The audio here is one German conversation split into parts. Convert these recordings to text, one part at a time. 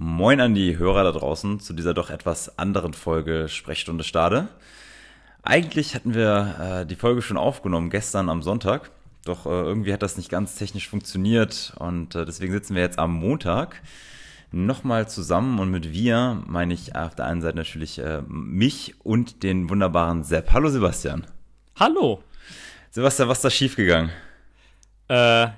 Moin an die Hörer da draußen zu dieser doch etwas anderen Folge Sprechstunde Stade. Eigentlich hatten wir äh, die Folge schon aufgenommen gestern am Sonntag, doch äh, irgendwie hat das nicht ganz technisch funktioniert und äh, deswegen sitzen wir jetzt am Montag nochmal zusammen und mit wir meine ich auf der einen Seite natürlich äh, mich und den wunderbaren Sepp. Hallo Sebastian. Hallo. Sebastian, was ist da schiefgegangen? Äh,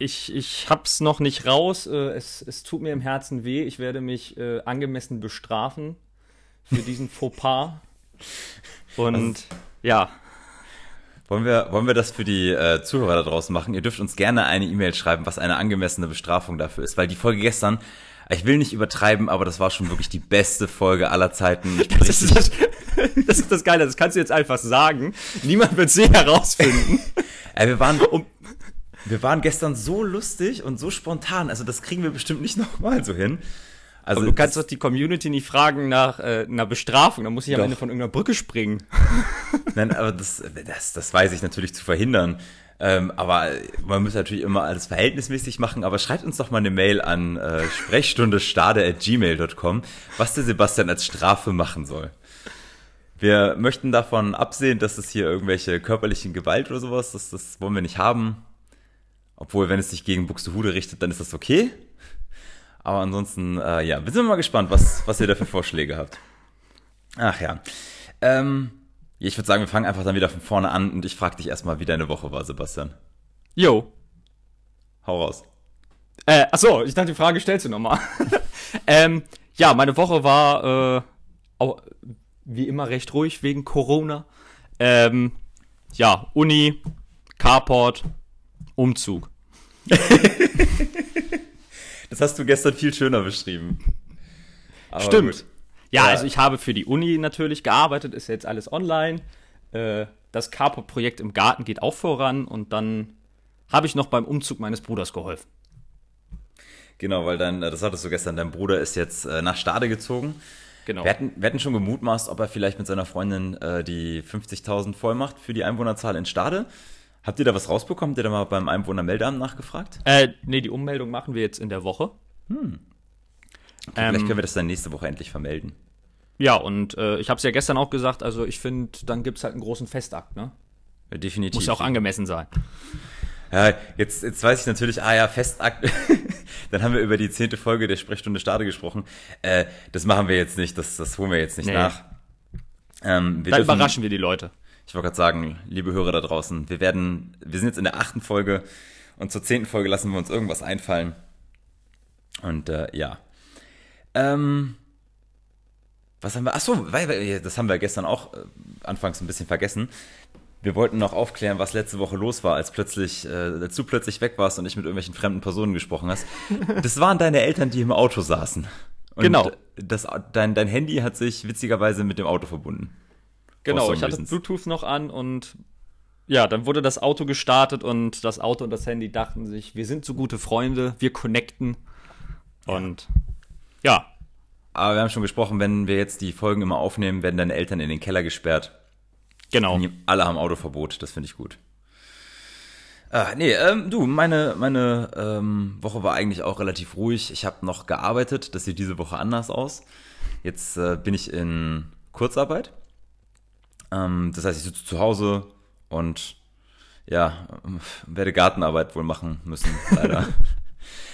ich, ich hab's noch nicht raus. Äh, es, es tut mir im Herzen weh. Ich werde mich äh, angemessen bestrafen für diesen Fauxpas. Und also, ja. Wollen wir, wollen wir das für die äh, Zuhörer da draußen machen? Ihr dürft uns gerne eine E-Mail schreiben, was eine angemessene Bestrafung dafür ist, weil die Folge gestern, ich will nicht übertreiben, aber das war schon wirklich die beste Folge aller Zeiten. Das ist das, das ist das Geile, das kannst du jetzt einfach sagen. Niemand wird sie herausfinden. Ey, wir waren um, wir waren gestern so lustig und so spontan. Also das kriegen wir bestimmt nicht nochmal so hin. Also aber du kannst doch die Community nicht fragen nach äh, einer Bestrafung. Da muss ich am Ende von irgendeiner Brücke springen. Nein, aber das, das, das weiß ich natürlich zu verhindern. Ähm, aber man muss natürlich immer alles verhältnismäßig machen. Aber schreibt uns doch mal eine Mail an äh, sprechstundestade.gmail.com, was der Sebastian als Strafe machen soll. Wir möchten davon absehen, dass es hier irgendwelche körperlichen Gewalt oder sowas, das, das wollen wir nicht haben. Obwohl, wenn es sich gegen Buxtehude richtet, dann ist das okay. Aber ansonsten, äh, ja, wir sind mal gespannt, was, was ihr da für Vorschläge habt. Ach ja. Ähm, ich würde sagen, wir fangen einfach dann wieder von vorne an und ich frage dich erstmal, wie deine Woche war, Sebastian. Jo. Hau raus. Äh, achso, ich dachte, die Frage stellst du nochmal. ähm, ja, meine Woche war äh, auch wie immer recht ruhig wegen Corona. Ähm, ja, Uni, Carport, Umzug. das hast du gestern viel schöner beschrieben. Aber Stimmt. Ja, ja, also ich habe für die Uni natürlich gearbeitet, ist jetzt alles online. Äh, das Carport-Projekt im Garten geht auch voran und dann habe ich noch beim Umzug meines Bruders geholfen. Genau, weil dann, das hattest du gestern, dein Bruder ist jetzt äh, nach Stade gezogen. Genau. Wir hatten, wir hatten schon gemutmaßt, ob er vielleicht mit seiner Freundin äh, die 50.000 voll macht für die Einwohnerzahl in Stade. Habt ihr da was rausbekommen? Habt ihr da mal beim Einwohnermeldeamt nachgefragt? Äh, nee, die Ummeldung machen wir jetzt in der Woche. Hm. Okay, ähm, vielleicht können wir das dann nächste Woche endlich vermelden. Ja, und äh, ich habe es ja gestern auch gesagt, also ich finde, dann gibt es halt einen großen Festakt, ne? Ja, definitiv. Muss ja auch angemessen sein. Ja, jetzt, jetzt weiß ich natürlich, ah ja, Festakt. dann haben wir über die zehnte Folge der Sprechstunde Stade gesprochen. Äh, das machen wir jetzt nicht, das, das holen wir jetzt nicht nee. nach. Ähm, wir dann dürfen, überraschen wir die Leute. Ich wollte gerade sagen, liebe Hörer da draußen, wir werden, wir sind jetzt in der achten Folge und zur zehnten Folge lassen wir uns irgendwas einfallen. Und äh, ja. Ähm, was haben wir? Ach so, weil, das haben wir gestern auch äh, anfangs ein bisschen vergessen. Wir wollten noch aufklären, was letzte Woche los war, als plötzlich, äh, als du plötzlich weg warst und ich mit irgendwelchen fremden Personen gesprochen hast. Das waren deine Eltern, die im Auto saßen. Und genau. Das, dein, dein Handy hat sich witzigerweise mit dem Auto verbunden. Genau, ich hatte Bluetooth noch an und ja, dann wurde das Auto gestartet und das Auto und das Handy dachten sich, wir sind so gute Freunde, wir connecten. Und ja. Aber wir haben schon gesprochen, wenn wir jetzt die Folgen immer aufnehmen, werden deine Eltern in den Keller gesperrt. Genau. Alle haben Autoverbot, das finde ich gut. Ah, nee, ähm, du, meine, meine ähm, Woche war eigentlich auch relativ ruhig. Ich habe noch gearbeitet, das sieht diese Woche anders aus. Jetzt äh, bin ich in Kurzarbeit. Ähm, das heißt, ich sitze zu Hause und ja, werde Gartenarbeit wohl machen müssen, leider.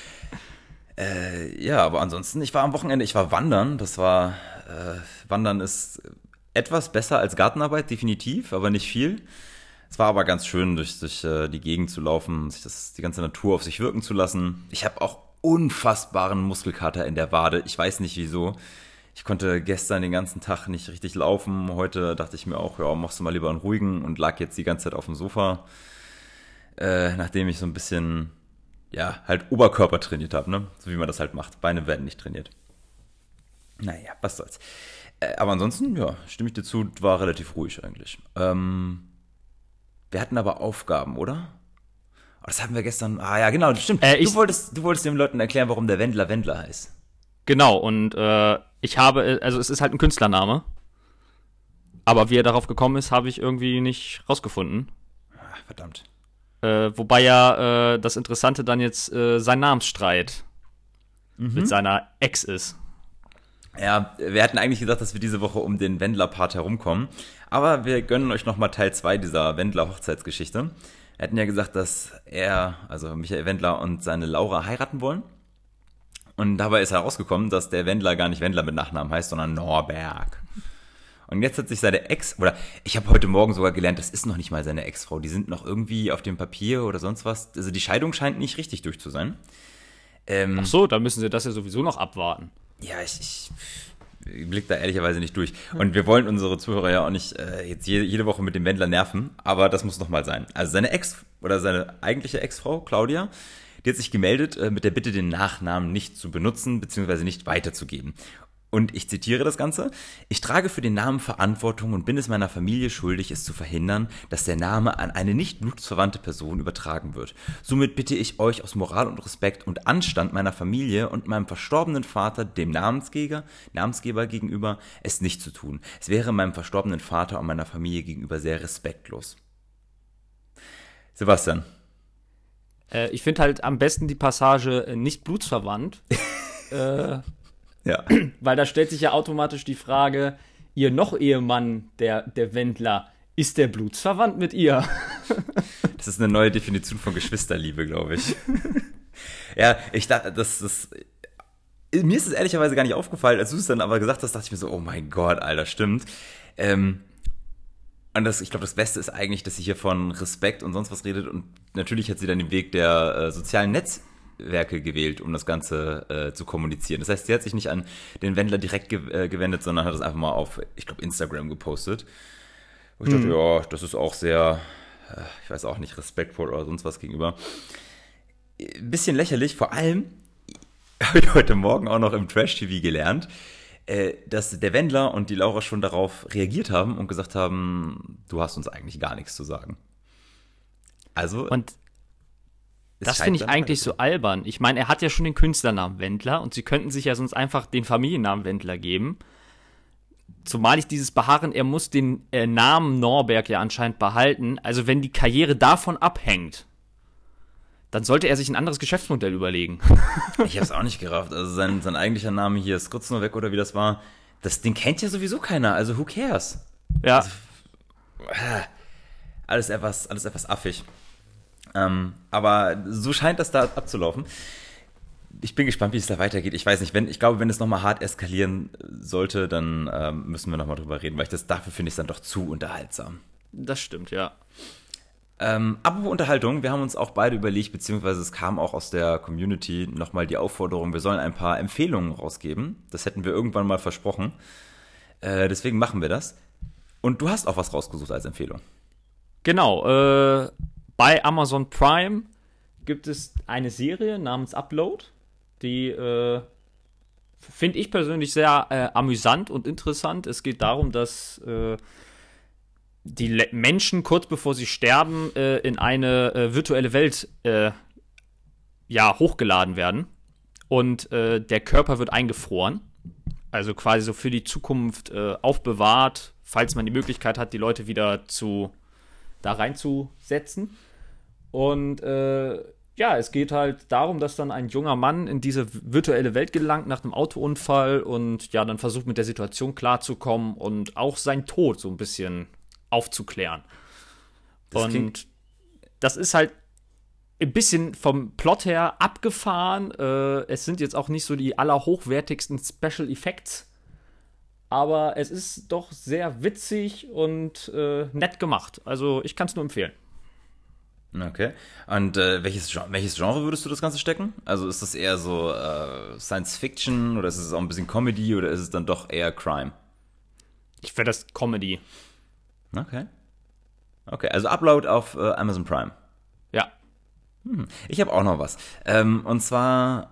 äh, ja, aber ansonsten, ich war am Wochenende, ich war wandern. Das war, äh, Wandern ist etwas besser als Gartenarbeit, definitiv, aber nicht viel. Es war aber ganz schön, durch, durch äh, die Gegend zu laufen, sich das, die ganze Natur auf sich wirken zu lassen. Ich habe auch unfassbaren Muskelkater in der Wade. Ich weiß nicht wieso. Ich konnte gestern den ganzen Tag nicht richtig laufen. Heute dachte ich mir auch, ja, machst du mal lieber einen ruhigen und lag jetzt die ganze Zeit auf dem Sofa, äh, nachdem ich so ein bisschen, ja, halt Oberkörper trainiert habe, ne? So wie man das halt macht. Beine werden nicht trainiert. Naja, was soll's. Äh, aber ansonsten, ja, stimme ich dir zu, war relativ ruhig eigentlich. Ähm, wir hatten aber Aufgaben, oder? Oh, das haben wir gestern. Ah ja, genau, stimmt. Äh, du, wolltest, du wolltest den Leuten erklären, warum der Wendler Wendler heißt. Genau, und äh, ich habe, also es ist halt ein Künstlername. Aber wie er darauf gekommen ist, habe ich irgendwie nicht rausgefunden. Verdammt. Äh, wobei ja äh, das Interessante dann jetzt äh, sein Namensstreit mhm. mit seiner Ex ist. Ja, wir hatten eigentlich gesagt, dass wir diese Woche um den Wendler-Part herumkommen. Aber wir gönnen euch nochmal Teil 2 dieser Wendler-Hochzeitsgeschichte. Wir hatten ja gesagt, dass er, also Michael Wendler und seine Laura heiraten wollen. Und dabei ist herausgekommen, dass der Wendler gar nicht Wendler mit Nachnamen heißt, sondern Norberg. Und jetzt hat sich seine Ex, oder ich habe heute Morgen sogar gelernt, das ist noch nicht mal seine Ex-Frau. Die sind noch irgendwie auf dem Papier oder sonst was. Also die Scheidung scheint nicht richtig durch zu sein. Ähm, Ach so, dann müssen sie das ja sowieso noch abwarten. Ja, ich, ich blick da ehrlicherweise nicht durch. Und wir wollen unsere Zuhörer ja auch nicht äh, jetzt jede, jede Woche mit dem Wendler nerven, aber das muss noch mal sein. Also seine Ex oder seine eigentliche Ex-Frau, Claudia, die hat sich gemeldet äh, mit der Bitte, den Nachnamen nicht zu benutzen bzw. nicht weiterzugeben. Und ich zitiere das Ganze. Ich trage für den Namen Verantwortung und bin es meiner Familie schuldig, es zu verhindern, dass der Name an eine nicht blutsverwandte Person übertragen wird. Somit bitte ich euch aus Moral und Respekt und Anstand meiner Familie und meinem verstorbenen Vater, dem Namensgeber, Namensgeber gegenüber, es nicht zu tun. Es wäre meinem verstorbenen Vater und meiner Familie gegenüber sehr respektlos. Sebastian. Äh, ich finde halt am besten die Passage äh, nicht blutsverwandt. äh, ja. Weil da stellt sich ja automatisch die Frage, ihr noch Ehemann, der, der Wendler, ist der blutsverwandt mit ihr? das ist eine neue Definition von Geschwisterliebe, glaube ich. ja, ich dachte, das, das, mir ist es ehrlicherweise gar nicht aufgefallen, als du es dann aber gesagt hast, dachte ich mir so, oh mein Gott, Alter, stimmt. Ähm, und das, ich glaube, das Beste ist eigentlich, dass sie hier von Respekt und sonst was redet. Und natürlich hat sie dann den Weg der äh, sozialen Netz Werke gewählt, um das Ganze äh, zu kommunizieren. Das heißt, sie hat sich nicht an den Wendler direkt ge äh, gewendet, sondern hat es einfach mal auf, ich glaube, Instagram gepostet. Und ich dachte, mhm. ja, das ist auch sehr, äh, ich weiß auch nicht, respektvoll oder sonst was gegenüber. Ein bisschen lächerlich, vor allem habe ich heute Morgen auch noch im Trash-TV gelernt, äh, dass der Wendler und die Laura schon darauf reagiert haben und gesagt haben, du hast uns eigentlich gar nichts zu sagen. Also. Und das finde ich eigentlich so albern. Ich meine, er hat ja schon den Künstlernamen Wendler und sie könnten sich ja sonst einfach den Familiennamen Wendler geben. Zumal ich dieses Beharren, er muss den äh, Namen Norberg ja anscheinend behalten. Also wenn die Karriere davon abhängt, dann sollte er sich ein anderes Geschäftsmodell überlegen. ich habe es auch nicht gerafft. Also sein, sein eigentlicher Name hier, Skrutznowick oder wie das war, das, den kennt ja sowieso keiner. Also who cares? Ja. Also, äh, alles etwas, alles etwas affig. Ähm, aber so scheint das da abzulaufen. Ich bin gespannt, wie es da weitergeht. Ich weiß nicht, wenn, ich glaube, wenn es nochmal hart eskalieren sollte, dann ähm, müssen wir nochmal drüber reden, weil ich das dafür finde ich es dann doch zu unterhaltsam. Das stimmt, ja. Ähm, apropos Unterhaltung, wir haben uns auch beide überlegt, beziehungsweise es kam auch aus der Community nochmal die Aufforderung, wir sollen ein paar Empfehlungen rausgeben. Das hätten wir irgendwann mal versprochen. Äh, deswegen machen wir das. Und du hast auch was rausgesucht als Empfehlung. Genau, äh, bei Amazon Prime gibt es eine Serie namens Upload, die äh, finde ich persönlich sehr äh, amüsant und interessant. Es geht darum, dass äh, die Le Menschen kurz bevor sie sterben äh, in eine äh, virtuelle Welt äh, ja hochgeladen werden und der Körper wird eingefroren, also quasi so für die Zukunft aufbewahrt, falls man die Möglichkeit hat, die Leute wieder zu da reinzusetzen. Und äh, ja, es geht halt darum, dass dann ein junger Mann in diese virtuelle Welt gelangt nach einem Autounfall und ja, dann versucht mit der Situation klarzukommen und auch seinen Tod so ein bisschen aufzuklären. Das und das ist halt ein bisschen vom Plot her abgefahren. Äh, es sind jetzt auch nicht so die allerhochwertigsten Special Effects, aber es ist doch sehr witzig und äh, nett gemacht. Also ich kann es nur empfehlen. Okay. Und äh, welches, Genre, welches Genre würdest du das Ganze stecken? Also ist das eher so äh, Science Fiction oder ist es auch ein bisschen Comedy oder ist es dann doch eher Crime? Ich wäre das Comedy. Okay. Okay, also Upload auf äh, Amazon Prime. Ja. Hm. Ich habe auch noch was. Ähm, und zwar,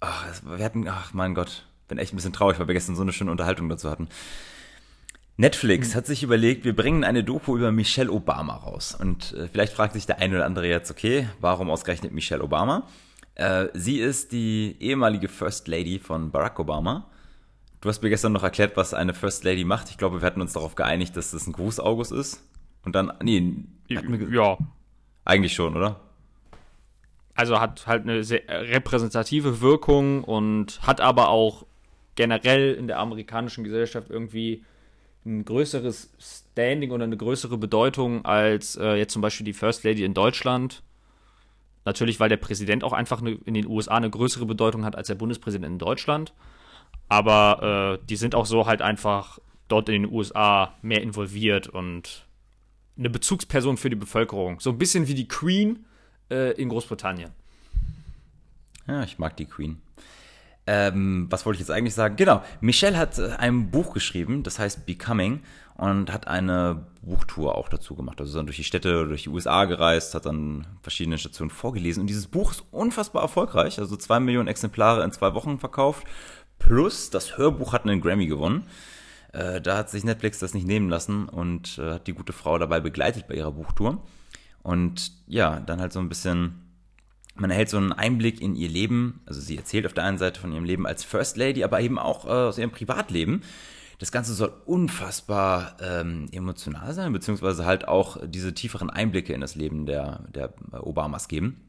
ach, wir hatten, ach mein Gott, bin echt ein bisschen traurig, weil wir gestern so eine schöne Unterhaltung dazu hatten. Netflix hm. hat sich überlegt, wir bringen eine Doku über Michelle Obama raus. Und äh, vielleicht fragt sich der eine oder andere jetzt, okay, warum ausgerechnet Michelle Obama? Äh, sie ist die ehemalige First Lady von Barack Obama. Du hast mir gestern noch erklärt, was eine First Lady macht. Ich glaube, wir hatten uns darauf geeinigt, dass das ein Gruß August ist. Und dann, nee, ja. Eigentlich schon, oder? also hat halt eine sehr repräsentative Wirkung und hat aber auch generell in der amerikanischen Gesellschaft irgendwie ein größeres Standing oder eine größere Bedeutung als äh, jetzt zum Beispiel die First Lady in Deutschland. Natürlich, weil der Präsident auch einfach eine, in den USA eine größere Bedeutung hat als der Bundespräsident in Deutschland. Aber äh, die sind auch so halt einfach dort in den USA mehr involviert und eine Bezugsperson für die Bevölkerung. So ein bisschen wie die Queen äh, in Großbritannien. Ja, ich mag die Queen. Ähm, was wollte ich jetzt eigentlich sagen? Genau, Michelle hat äh, ein Buch geschrieben, das heißt Becoming und hat eine Buchtour auch dazu gemacht. Also dann durch die Städte, durch die USA gereist, hat dann verschiedene Stationen vorgelesen. Und dieses Buch ist unfassbar erfolgreich. Also zwei Millionen Exemplare in zwei Wochen verkauft. Plus das Hörbuch hat einen Grammy gewonnen. Äh, da hat sich Netflix das nicht nehmen lassen und äh, hat die gute Frau dabei begleitet bei ihrer Buchtour. Und ja, dann halt so ein bisschen man erhält so einen Einblick in ihr Leben. Also sie erzählt auf der einen Seite von ihrem Leben als First Lady, aber eben auch äh, aus ihrem Privatleben. Das Ganze soll unfassbar ähm, emotional sein, beziehungsweise halt auch diese tieferen Einblicke in das Leben der, der Obamas geben.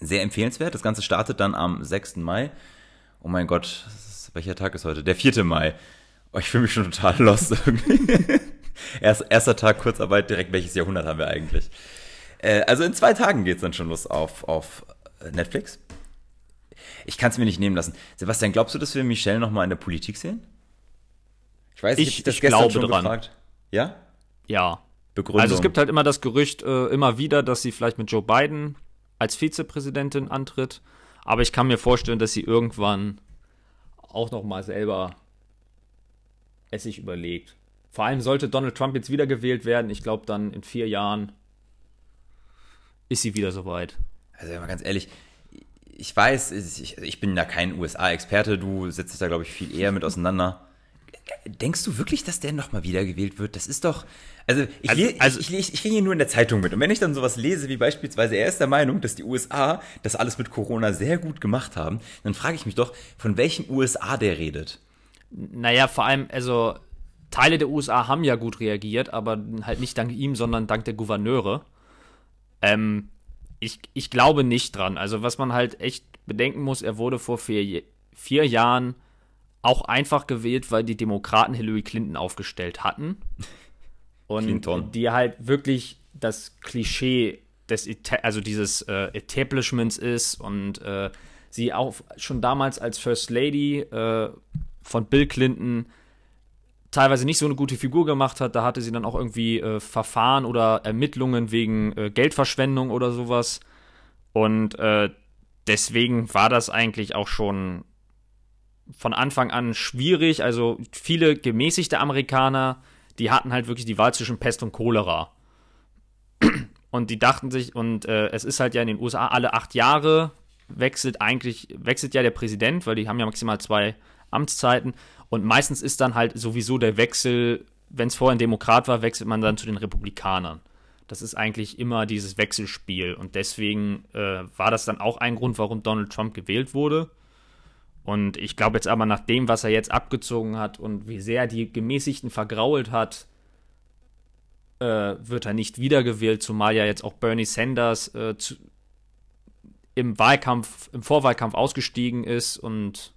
Sehr empfehlenswert. Das Ganze startet dann am 6. Mai. Oh mein Gott, ist, welcher Tag ist heute? Der 4. Mai. Oh, ich fühle mich schon total lost irgendwie. Erst, erster Tag Kurzarbeit, direkt welches Jahrhundert haben wir eigentlich? Äh, also in zwei Tagen geht es dann schon los auf, auf äh, Netflix. Ich kann es mir nicht nehmen lassen. Sebastian, glaubst du, dass wir Michelle nochmal in der Politik sehen? Ich weiß, ich, ich, das ich glaube schon dran. Gefragt. Ja? Ja. Begründung. Also es gibt halt immer das Gerücht äh, immer wieder, dass sie vielleicht mit Joe Biden als Vizepräsidentin antritt. Aber ich kann mir vorstellen, dass sie irgendwann auch noch mal selber es sich überlegt. Vor allem sollte Donald Trump jetzt wiedergewählt werden. Ich glaube, dann in vier Jahren ist sie wieder soweit. Also mal ganz ehrlich, ich weiß, ich, ich bin da kein USA-Experte, du setzt dich da, glaube ich, viel eher mit auseinander. Denkst du wirklich, dass der nochmal wiedergewählt wird? Das ist doch. Also, ich, also, also ich, ich, ich, kriege ihn nur in der Zeitung mit. Und wenn ich dann sowas lese, wie beispielsweise, er ist der Meinung, dass die USA das alles mit Corona sehr gut gemacht haben, dann frage ich mich doch, von welchen USA der redet. Naja, vor allem, also, Teile der USA haben ja gut reagiert, aber halt nicht dank ihm, sondern dank der Gouverneure. Ähm, ich, ich glaube nicht dran. Also, was man halt echt bedenken muss, er wurde vor vier, vier Jahren auch einfach gewählt, weil die Demokraten Hillary Clinton aufgestellt hatten. Und Clinton. die halt wirklich das Klischee des, also dieses äh, Establishments ist und äh, sie auch schon damals als First Lady äh, von Bill Clinton teilweise nicht so eine gute Figur gemacht hat. Da hatte sie dann auch irgendwie äh, Verfahren oder Ermittlungen wegen äh, Geldverschwendung oder sowas. Und äh, deswegen war das eigentlich auch schon von Anfang an schwierig. Also viele gemäßigte Amerikaner, die hatten halt wirklich die Wahl zwischen Pest und Cholera. Und die dachten sich, und äh, es ist halt ja in den USA alle acht Jahre wechselt eigentlich, wechselt ja der Präsident, weil die haben ja maximal zwei Amtszeiten. Und meistens ist dann halt sowieso der Wechsel, wenn es vorher ein Demokrat war, wechselt man dann zu den Republikanern. Das ist eigentlich immer dieses Wechselspiel. Und deswegen äh, war das dann auch ein Grund, warum Donald Trump gewählt wurde. Und ich glaube jetzt aber nach dem, was er jetzt abgezogen hat und wie sehr die Gemäßigten vergrault hat, äh, wird er nicht wiedergewählt, zumal ja jetzt auch Bernie Sanders äh, zu, im Wahlkampf, im Vorwahlkampf ausgestiegen ist und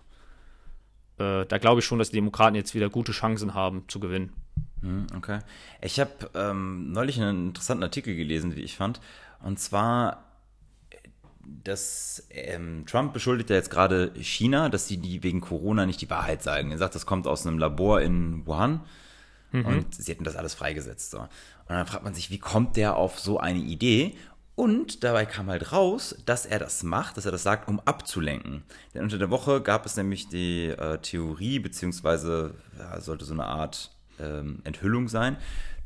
äh, da glaube ich schon, dass die Demokraten jetzt wieder gute Chancen haben zu gewinnen. Hm, okay. Ich habe ähm, neulich einen interessanten Artikel gelesen, wie ich fand. Und zwar, dass ähm, Trump beschuldigt ja jetzt gerade China, dass sie die wegen Corona nicht die Wahrheit sagen. Er sagt, das kommt aus einem Labor in Wuhan. Mhm. Und sie hätten das alles freigesetzt. So. Und dann fragt man sich, wie kommt der auf so eine Idee? Und dabei kam halt raus, dass er das macht, dass er das sagt, um abzulenken. Denn unter der Woche gab es nämlich die äh, Theorie, beziehungsweise ja, sollte so eine Art ähm, Enthüllung sein.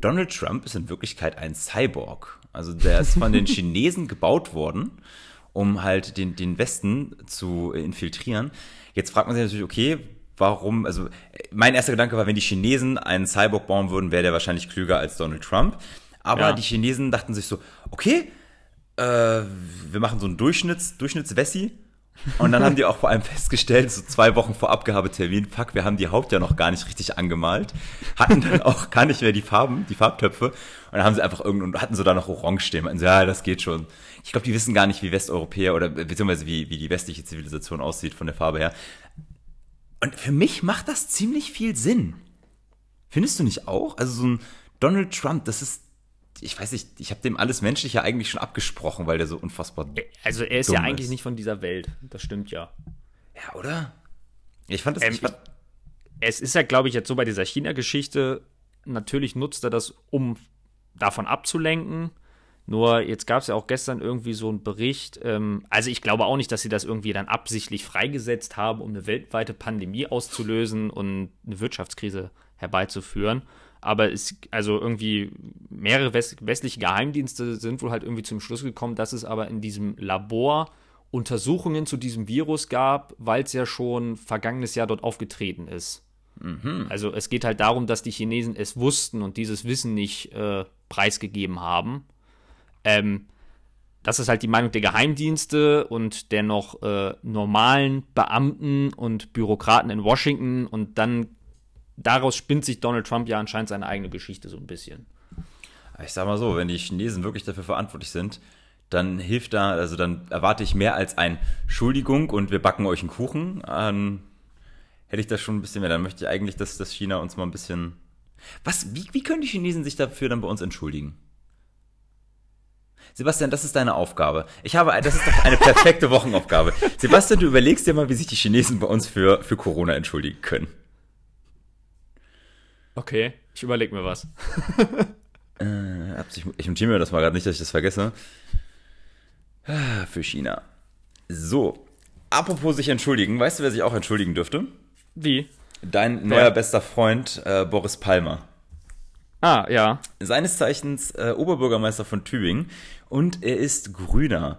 Donald Trump ist in Wirklichkeit ein Cyborg. Also der ist von den Chinesen gebaut worden, um halt den, den Westen zu infiltrieren. Jetzt fragt man sich natürlich, okay, warum, also mein erster Gedanke war, wenn die Chinesen einen Cyborg bauen würden, wäre der wahrscheinlich klüger als Donald Trump. Aber ja. die Chinesen dachten sich so, okay, äh, wir machen so einen Durchschnitts, Durchschnittswessi Und dann haben die auch vor allem festgestellt, so zwei Wochen vor Abgabetermin, fuck, wir haben die Haut ja noch gar nicht richtig angemalt, hatten dann auch gar nicht mehr die Farben, die Farbtöpfe. Und dann haben sie einfach irgendwann, hatten so da noch Orange stehen. Und so, ja, das geht schon. Ich glaube, die wissen gar nicht, wie Westeuropäer oder beziehungsweise wie, wie die westliche Zivilisation aussieht von der Farbe her. Und für mich macht das ziemlich viel Sinn. Findest du nicht auch? Also so ein Donald Trump, das ist ich weiß nicht, ich habe dem alles Menschliche eigentlich schon abgesprochen, weil der so unfassbar. Also er ist ja eigentlich ist. nicht von dieser Welt. Das stimmt ja. Ja, oder? Ich fand das. Ähm, ich fand es ist ja, glaube ich, jetzt so bei dieser China-Geschichte. Natürlich nutzt er das, um davon abzulenken. Nur jetzt gab es ja auch gestern irgendwie so einen Bericht. Ähm, also ich glaube auch nicht, dass sie das irgendwie dann absichtlich freigesetzt haben, um eine weltweite Pandemie auszulösen und eine Wirtschaftskrise herbeizuführen aber es, also irgendwie mehrere westliche Geheimdienste sind wohl halt irgendwie zum Schluss gekommen, dass es aber in diesem Labor Untersuchungen zu diesem Virus gab, weil es ja schon vergangenes Jahr dort aufgetreten ist. Mhm. Also es geht halt darum, dass die Chinesen es wussten und dieses Wissen nicht äh, preisgegeben haben. Ähm, das ist halt die Meinung der Geheimdienste und der noch äh, normalen Beamten und Bürokraten in Washington. Und dann daraus spinnt sich Donald Trump ja anscheinend seine eigene Geschichte so ein bisschen. Ich sag mal so, wenn die Chinesen wirklich dafür verantwortlich sind, dann hilft da, also dann erwarte ich mehr als ein Schuldigung und wir backen euch einen Kuchen. Ähm, hätte ich das schon ein bisschen mehr. Dann möchte ich eigentlich, dass, dass China uns mal ein bisschen. Was, wie, wie können die Chinesen sich dafür dann bei uns entschuldigen? Sebastian, das ist deine Aufgabe. Ich habe, das ist doch eine perfekte Wochenaufgabe. Sebastian, du überlegst dir mal, wie sich die Chinesen bei uns für, für Corona entschuldigen können. Okay, ich überlege mir was. äh, ich notiere mir das mal gerade nicht, dass ich das vergesse. Ah, für China. So, apropos sich entschuldigen, weißt du, wer sich auch entschuldigen dürfte? Wie? Dein neuer bester Freund äh, Boris Palmer. Ah, ja. Seines Zeichens äh, Oberbürgermeister von Tübingen und er ist Grüner.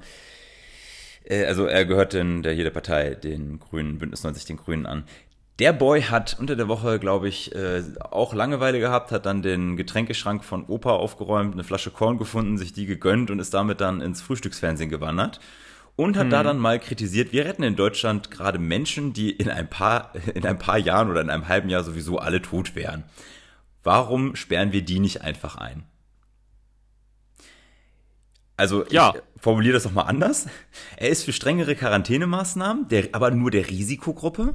Äh, also er gehört in der jeder Partei, den Grünen, Bündnis 90 den Grünen an. Der Boy hat unter der Woche, glaube ich, äh, auch Langeweile gehabt, hat dann den Getränkeschrank von Opa aufgeräumt, eine Flasche Korn gefunden, sich die gegönnt und ist damit dann ins Frühstücksfernsehen gewandert und hat hm. da dann mal kritisiert, wir retten in Deutschland gerade Menschen, die in ein paar in ein paar Jahren oder in einem halben Jahr sowieso alle tot wären. Warum sperren wir die nicht einfach ein? Also ja. ich formuliere das doch mal anders. Er ist für strengere Quarantänemaßnahmen, der, aber nur der Risikogruppe.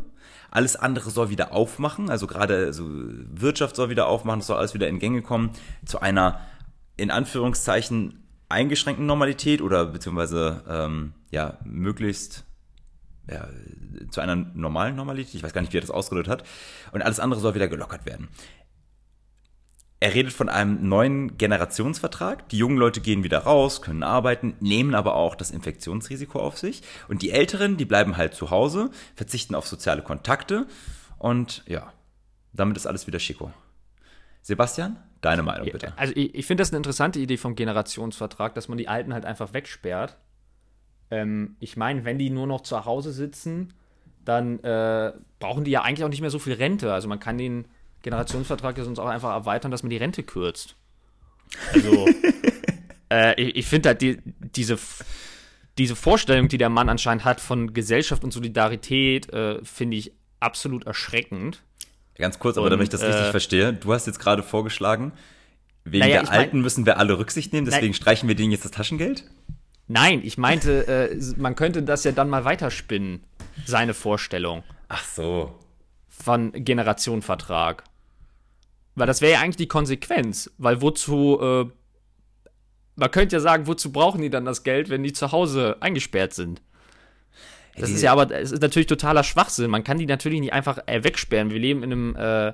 Alles andere soll wieder aufmachen, also gerade also Wirtschaft soll wieder aufmachen, es soll alles wieder in Gänge kommen zu einer in Anführungszeichen eingeschränkten Normalität oder beziehungsweise ähm, ja möglichst ja, zu einer normalen Normalität. Ich weiß gar nicht, wie er das ausgedrückt hat. Und alles andere soll wieder gelockert werden. Er redet von einem neuen Generationsvertrag. Die jungen Leute gehen wieder raus, können arbeiten, nehmen aber auch das Infektionsrisiko auf sich. Und die Älteren, die bleiben halt zu Hause, verzichten auf soziale Kontakte. Und ja, damit ist alles wieder schicko. Sebastian, deine Meinung bitte. Also ich, ich finde das eine interessante Idee vom Generationsvertrag, dass man die Alten halt einfach wegsperrt. Ähm, ich meine, wenn die nur noch zu Hause sitzen, dann äh, brauchen die ja eigentlich auch nicht mehr so viel Rente. Also man kann den Generationsvertrag ist uns auch einfach erweitern, dass man die Rente kürzt. Also, äh, ich, ich finde halt die, diese, diese Vorstellung, die der Mann anscheinend hat von Gesellschaft und Solidarität, äh, finde ich absolut erschreckend. Ganz kurz, aber und, damit ich das richtig äh, verstehe, du hast jetzt gerade vorgeschlagen, wegen naja, der Alten mein, müssen wir alle Rücksicht nehmen, deswegen nein, streichen wir denen jetzt das Taschengeld? Nein, ich meinte, äh, man könnte das ja dann mal weiterspinnen, seine Vorstellung. Ach so. Von Generationenvertrag. Weil das wäre ja eigentlich die Konsequenz. Weil wozu, äh, man könnte ja sagen, wozu brauchen die dann das Geld, wenn die zu Hause eingesperrt sind? Das ist ja aber, es ist natürlich totaler Schwachsinn. Man kann die natürlich nicht einfach äh, wegsperren. Wir leben in einem äh,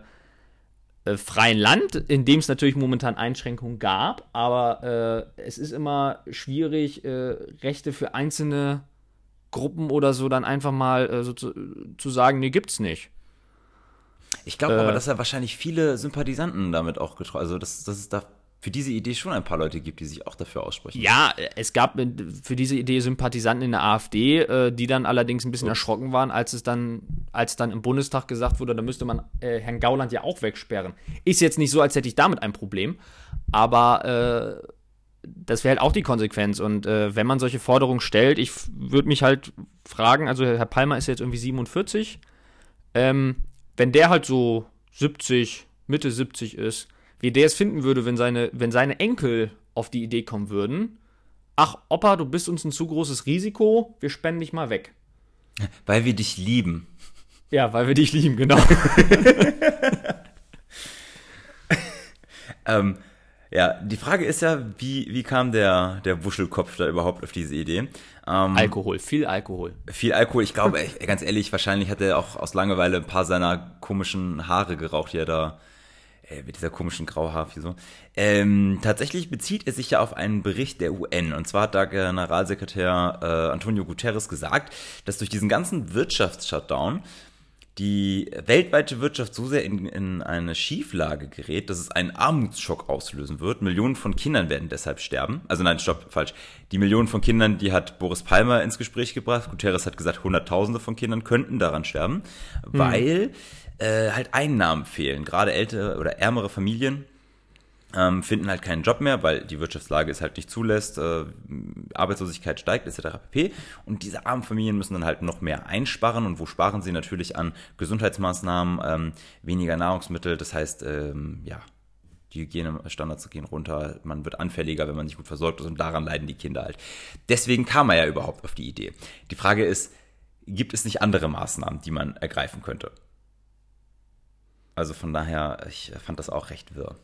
äh, freien Land, in dem es natürlich momentan Einschränkungen gab, aber äh, es ist immer schwierig, äh, Rechte für einzelne Gruppen oder so dann einfach mal so zu, zu sagen, nee, gibt's nicht. Ich glaube äh, aber, dass er wahrscheinlich viele Sympathisanten damit auch getroffen Also, dass, dass es da für diese Idee schon ein paar Leute gibt, die sich auch dafür aussprechen. Ja, es gab für diese Idee Sympathisanten in der AfD, äh, die dann allerdings ein bisschen Ups. erschrocken waren, als es dann, als dann im Bundestag gesagt wurde, da müsste man äh, Herrn Gauland ja auch wegsperren. Ist jetzt nicht so, als hätte ich damit ein Problem, aber äh, das wäre halt auch die Konsequenz. Und äh, wenn man solche Forderungen stellt, ich würde mich halt fragen, also Herr Palmer ist jetzt irgendwie 47, ähm, wenn der halt so 70, Mitte 70 ist, wie der es finden würde, wenn seine, wenn seine Enkel auf die Idee kommen würden, ach, Opa, du bist uns ein zu großes Risiko, wir spenden dich mal weg. Weil wir dich lieben. Ja, weil wir dich lieben, genau. ähm, ja, die Frage ist ja, wie, wie kam der, der Wuschelkopf da überhaupt auf diese Idee? Ähm, Alkohol, viel Alkohol. Viel Alkohol. Ich glaube, ganz ehrlich, wahrscheinlich hat er auch aus Langeweile ein paar seiner komischen Haare geraucht, die er da äh, mit dieser komischen Grauhaarfrisur. Ähm, tatsächlich bezieht er sich ja auf einen Bericht der UN. Und zwar hat da Generalsekretär äh, Antonio Guterres gesagt, dass durch diesen ganzen Wirtschaftsshutdown die weltweite Wirtschaft so sehr in, in eine Schieflage gerät, dass es einen Armutsschock auslösen wird. Millionen von Kindern werden deshalb sterben. Also nein, stopp, falsch. Die Millionen von Kindern, die hat Boris Palmer ins Gespräch gebracht. Guterres hat gesagt, Hunderttausende von Kindern könnten daran sterben, mhm. weil äh, halt Einnahmen fehlen. Gerade ältere oder ärmere Familien ähm, finden halt keinen Job mehr, weil die Wirtschaftslage es halt nicht zulässt, äh, Arbeitslosigkeit steigt etc. pp. Und diese armen Familien müssen dann halt noch mehr einsparen und wo sparen sie natürlich an Gesundheitsmaßnahmen, ähm, weniger Nahrungsmittel, das heißt, ähm, ja, die Hygienestandards gehen runter, man wird anfälliger, wenn man nicht gut versorgt ist und daran leiden die Kinder halt. Deswegen kam er ja überhaupt auf die Idee. Die Frage ist, gibt es nicht andere Maßnahmen, die man ergreifen könnte? Also von daher, ich fand das auch recht wirr.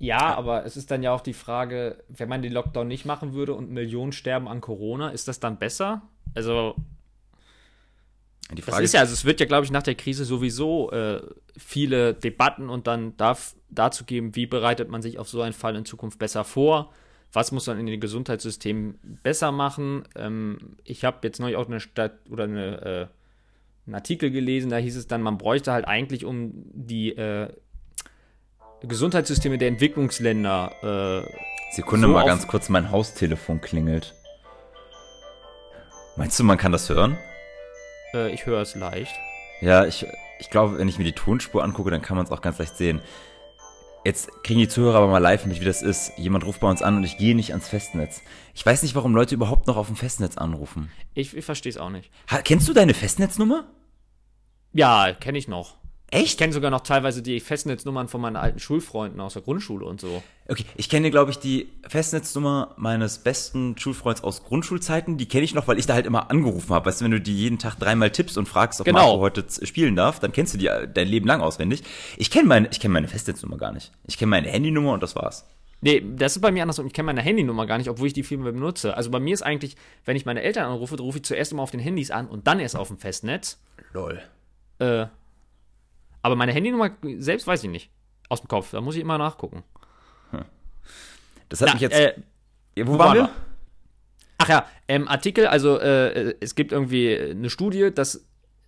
Ja, aber es ist dann ja auch die Frage, wenn man den Lockdown nicht machen würde und Millionen sterben an Corona, ist das dann besser? Also, die Frage das ist ja, also es wird ja, glaube ich, nach der Krise sowieso äh, viele Debatten und dann darf dazu geben, wie bereitet man sich auf so einen Fall in Zukunft besser vor? Was muss man in den Gesundheitssystemen besser machen? Ähm, ich habe jetzt neulich auch eine Stadt oder eine, äh, einen Artikel gelesen, da hieß es dann, man bräuchte halt eigentlich, um die äh, Gesundheitssysteme der Entwicklungsländer. Äh, Sekunde so mal ganz kurz, mein Haustelefon klingelt. Meinst du, man kann das hören? Äh, ich höre es leicht. Ja, ich, ich glaube, wenn ich mir die Tonspur angucke, dann kann man es auch ganz leicht sehen. Jetzt kriegen die Zuhörer aber mal live mit, wie das ist. Jemand ruft bei uns an und ich gehe nicht ans Festnetz. Ich weiß nicht, warum Leute überhaupt noch auf dem Festnetz anrufen. Ich, ich verstehe es auch nicht. Ha, kennst du deine Festnetznummer? Ja, kenne ich noch. Echt? Ich kenne sogar noch teilweise die Festnetznummern von meinen alten Schulfreunden aus der Grundschule und so. Okay, ich kenne, glaube ich, die Festnetznummer meines besten Schulfreunds aus Grundschulzeiten. Die kenne ich noch, weil ich da halt immer angerufen habe. Weißt du, wenn du die jeden Tag dreimal tippst und fragst, ob genau. Marco heute spielen darf, dann kennst du die dein Leben lang auswendig. Ich kenne meine, ich kenne meine Festnetznummer gar nicht. Ich kenne meine Handynummer und das war's. Nee, das ist bei mir andersrum. Ich kenne meine Handynummer gar nicht, obwohl ich die viel mehr benutze. Also bei mir ist eigentlich, wenn ich meine Eltern anrufe, rufe ich zuerst immer auf den Handys an und dann erst auf dem Festnetz. Lol. Äh, aber meine Handynummer selbst weiß ich nicht. Aus dem Kopf. Da muss ich immer nachgucken. Hm. Das hat Na, mich jetzt. Äh, wo, wo waren wir? wir? Ach ja, ähm, Artikel, also äh, es gibt irgendwie eine Studie, dass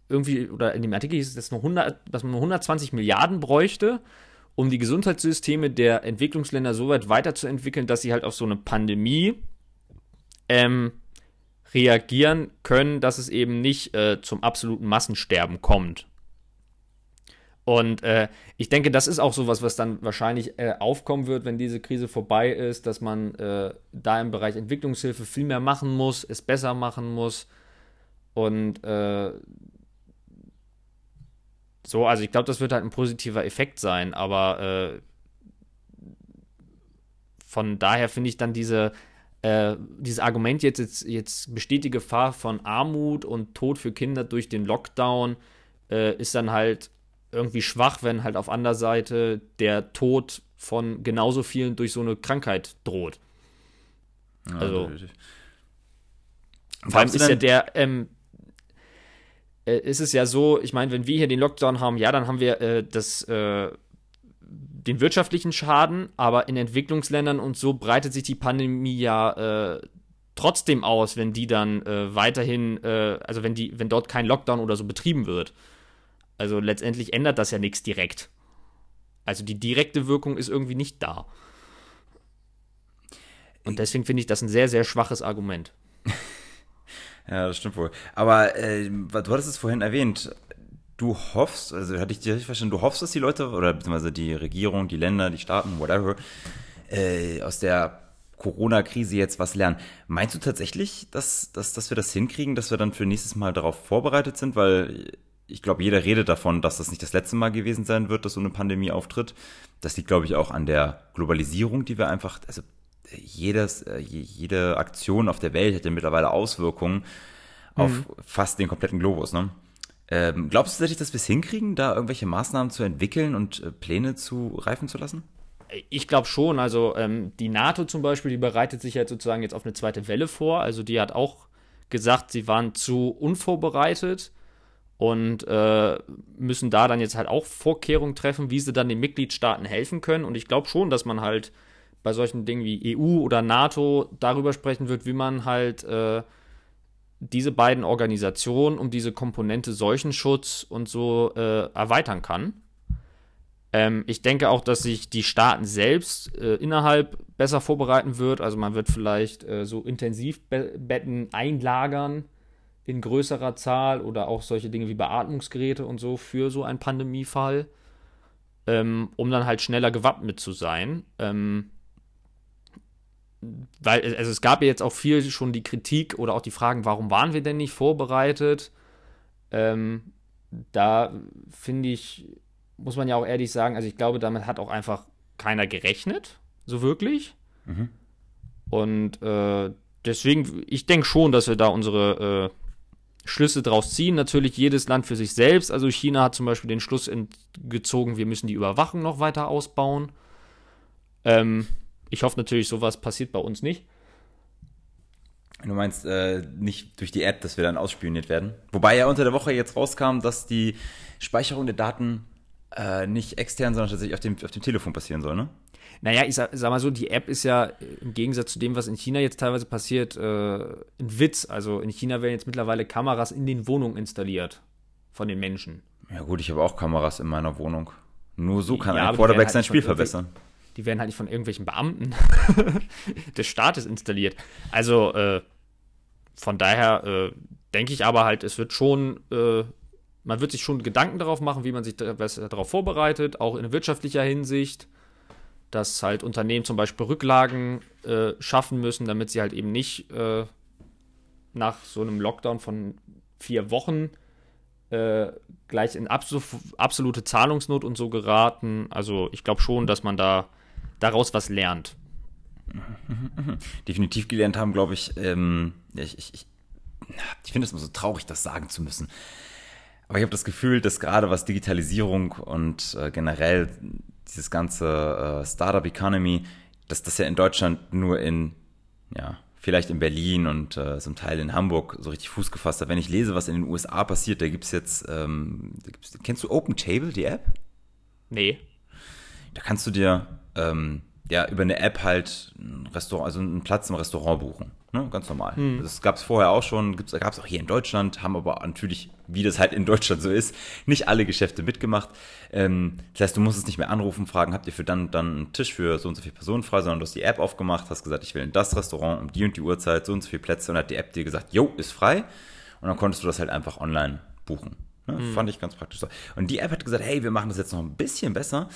irgendwie, oder in dem Artikel hieß es, dass, nur 100, dass man nur 120 Milliarden bräuchte, um die Gesundheitssysteme der Entwicklungsländer so weit weiterzuentwickeln, dass sie halt auf so eine Pandemie ähm, reagieren können, dass es eben nicht äh, zum absoluten Massensterben kommt. Und äh, ich denke, das ist auch sowas, was dann wahrscheinlich äh, aufkommen wird, wenn diese Krise vorbei ist, dass man äh, da im Bereich Entwicklungshilfe viel mehr machen muss, es besser machen muss. Und äh, so, also ich glaube, das wird halt ein positiver Effekt sein, aber äh, von daher finde ich dann diese, äh, dieses Argument jetzt, jetzt, jetzt besteht die Gefahr von Armut und Tod für Kinder durch den Lockdown, ist dann halt irgendwie schwach, wenn halt auf anderer Seite der Tod von genauso vielen durch so eine Krankheit droht. Ja, also. Vor allem ist ja der, ähm, äh, ist es ja so, ich meine, wenn wir hier den Lockdown haben, ja, dann haben wir äh, das, äh, den wirtschaftlichen Schaden, aber in Entwicklungsländern und so breitet sich die Pandemie ja äh, trotzdem aus, wenn die dann äh, weiterhin, äh, also wenn die, wenn dort kein Lockdown oder so betrieben wird. Also letztendlich ändert das ja nichts direkt. Also die direkte Wirkung ist irgendwie nicht da. Und deswegen finde ich das ein sehr, sehr schwaches Argument. ja, das stimmt wohl. Aber äh, du hattest es vorhin erwähnt. Du hoffst, also hatte ich dir richtig verstanden, du hoffst, dass die Leute oder beziehungsweise die Regierung, die Länder, die Staaten, whatever, äh, aus der Corona-Krise jetzt was lernen. Meinst du tatsächlich, dass, dass, dass wir das hinkriegen, dass wir dann für nächstes Mal darauf vorbereitet sind? Weil ich glaube, jeder redet davon, dass das nicht das letzte Mal gewesen sein wird, dass so eine Pandemie auftritt. Das liegt, glaube ich, auch an der Globalisierung, die wir einfach, also jedes, äh, jede Aktion auf der Welt hat ja mittlerweile Auswirkungen auf mhm. fast den kompletten Globus. Ne? Ähm, glaubst du tatsächlich, dass wir es hinkriegen, da irgendwelche Maßnahmen zu entwickeln und äh, Pläne zu reifen zu lassen? Ich glaube schon. Also ähm, die NATO zum Beispiel, die bereitet sich halt sozusagen jetzt auf eine zweite Welle vor. Also die hat auch gesagt, sie waren zu unvorbereitet und äh, müssen da dann jetzt halt auch Vorkehrungen treffen, wie sie dann den Mitgliedstaaten helfen können. Und ich glaube schon, dass man halt bei solchen Dingen wie EU oder NATO darüber sprechen wird, wie man halt äh, diese beiden Organisationen um diese Komponente Seuchenschutz und so äh, erweitern kann. Ähm, ich denke auch, dass sich die Staaten selbst äh, innerhalb besser vorbereiten wird. Also man wird vielleicht äh, so Intensivbetten einlagern in größerer Zahl oder auch solche Dinge wie Beatmungsgeräte und so für so einen Pandemiefall, ähm, um dann halt schneller gewappnet zu sein. Ähm, weil, also es gab ja jetzt auch viel schon die Kritik oder auch die Fragen, warum waren wir denn nicht vorbereitet? Ähm, da finde ich, muss man ja auch ehrlich sagen, also ich glaube, damit hat auch einfach keiner gerechnet, so wirklich. Mhm. Und äh, deswegen, ich denke schon, dass wir da unsere äh, Schlüsse draus ziehen. Natürlich jedes Land für sich selbst. Also China hat zum Beispiel den Schluss gezogen, wir müssen die Überwachung noch weiter ausbauen. Ähm, ich hoffe natürlich, sowas passiert bei uns nicht. Du meinst äh, nicht durch die App, dass wir dann ausspioniert werden? Wobei ja unter der Woche jetzt rauskam, dass die Speicherung der Daten äh, nicht extern, sondern tatsächlich auf dem, auf dem Telefon passieren soll, ne? Naja, ich sag, sag mal so, die App ist ja im Gegensatz zu dem, was in China jetzt teilweise passiert, äh, ein Witz. Also in China werden jetzt mittlerweile Kameras in den Wohnungen installiert von den Menschen. Ja gut, ich habe auch Kameras in meiner Wohnung. Nur so kann ja, ein Quarterback halt sein Spiel verbessern die werden halt nicht von irgendwelchen Beamten des Staates installiert. Also äh, von daher äh, denke ich aber halt, es wird schon, äh, man wird sich schon Gedanken darauf machen, wie man sich darauf vorbereitet, auch in wirtschaftlicher Hinsicht, dass halt Unternehmen zum Beispiel Rücklagen äh, schaffen müssen, damit sie halt eben nicht äh, nach so einem Lockdown von vier Wochen äh, gleich in absolute Zahlungsnot und so geraten. Also ich glaube schon, dass man da daraus was lernt. Definitiv gelernt haben, glaube ich, ähm, ich, ich, ich, ich finde es immer so traurig, das sagen zu müssen. Aber ich habe das Gefühl, dass gerade was Digitalisierung und äh, generell dieses ganze äh, Startup Economy, dass das ja in Deutschland nur in, ja, vielleicht in Berlin und äh, zum Teil in Hamburg so richtig Fuß gefasst hat. Wenn ich lese, was in den USA passiert, da gibt es jetzt, ähm, gibt's, kennst du Open Table, die App? Nee. Da kannst du dir ähm, ja, über eine App halt ein Restaurant, also einen Platz im Restaurant buchen. Ne? Ganz normal. Hm. Das gab es vorher auch schon, gab es auch hier in Deutschland, haben aber natürlich, wie das halt in Deutschland so ist, nicht alle Geschäfte mitgemacht. Ähm, das heißt, du musst es nicht mehr anrufen, fragen, habt ihr für dann, dann einen Tisch für so und so viele Personen frei, sondern du hast die App aufgemacht, hast gesagt, ich will in das Restaurant um die und die Uhrzeit, so und so viele Plätze und hat die App dir gesagt, jo, ist frei. Und dann konntest du das halt einfach online buchen. Ne? Hm. Fand ich ganz praktisch. Und die App hat gesagt, hey, wir machen das jetzt noch ein bisschen besser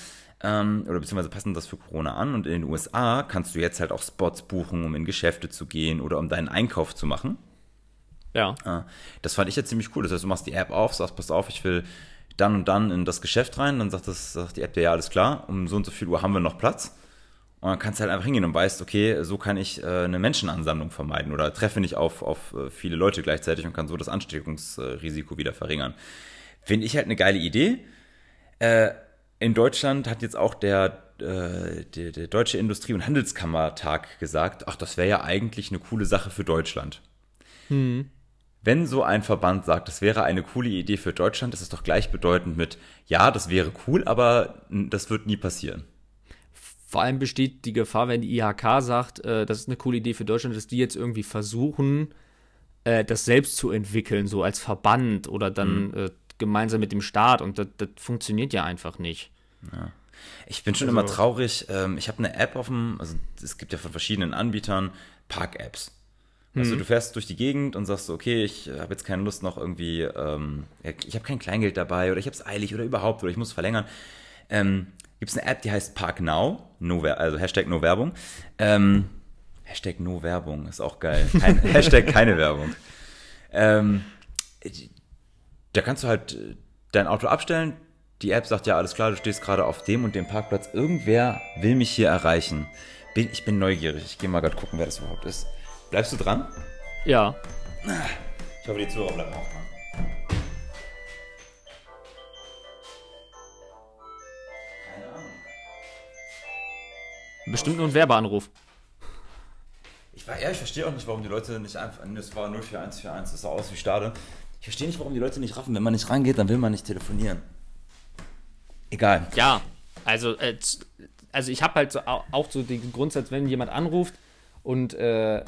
ähm, oder beziehungsweise passen das für Corona an. Und in den USA kannst du jetzt halt auch Spots buchen, um in Geschäfte zu gehen oder um deinen Einkauf zu machen. Ja. Äh, das fand ich ja ziemlich cool. Das heißt, du machst die App auf, sagst, pass auf, ich will dann und dann in das Geschäft rein, dann sagt, das, sagt die App dir, ja, alles klar, um so und so viel Uhr haben wir noch Platz. Und dann kannst du halt einfach hingehen und weißt, okay, so kann ich äh, eine Menschenansammlung vermeiden oder treffe nicht auf, auf äh, viele Leute gleichzeitig und kann so das Ansteckungsrisiko wieder verringern. Finde ich halt eine geile Idee. Äh, in Deutschland hat jetzt auch der, äh, der, der Deutsche Industrie- und Handelskammertag gesagt, ach, das wäre ja eigentlich eine coole Sache für Deutschland. Hm. Wenn so ein Verband sagt, das wäre eine coole Idee für Deutschland, ist es doch gleichbedeutend mit, ja, das wäre cool, aber das wird nie passieren. Vor allem besteht die Gefahr, wenn die IHK sagt, äh, das ist eine coole Idee für Deutschland, dass die jetzt irgendwie versuchen, äh, das selbst zu entwickeln, so als Verband oder dann mhm. äh, gemeinsam mit dem Staat und das, das funktioniert ja einfach nicht. Ja. Ich bin schon also, immer traurig. Ähm, ich habe eine App auf dem, also es gibt ja von verschiedenen Anbietern Park-Apps. Also mhm. du fährst durch die Gegend und sagst so, okay, ich habe jetzt keine Lust noch irgendwie, ähm, ich habe kein Kleingeld dabei oder ich habe es eilig oder überhaupt oder ich muss verlängern. Ähm, Gibt es eine App, die heißt Park Now, no, also Hashtag No Werbung. Ähm, Hashtag no Werbung, ist auch geil. Kein, Hashtag keine Werbung. Ähm, da kannst du halt äh, dein Auto abstellen. Die App sagt ja, alles klar, du stehst gerade auf dem und dem Parkplatz. Irgendwer will mich hier erreichen. Bin, ich bin neugierig. Ich gehe mal gerade gucken, wer das überhaupt ist. Bleibst du dran? Ja. Ich hoffe, die Zuhörer bleiben auch dran. Keine Ahnung. Bestimmt nur ein Werbeanruf. Ich war, ja, ich verstehe auch nicht, warum die Leute nicht einfach. Das war 04141, das sah aus wie Stade. Ich verstehe nicht, warum die Leute nicht raffen. Wenn man nicht rangeht, dann will man nicht telefonieren. Egal. Ja, also, äh, also ich habe halt so, au- auch so den Grundsatz, wenn jemand anruft und äh, äh,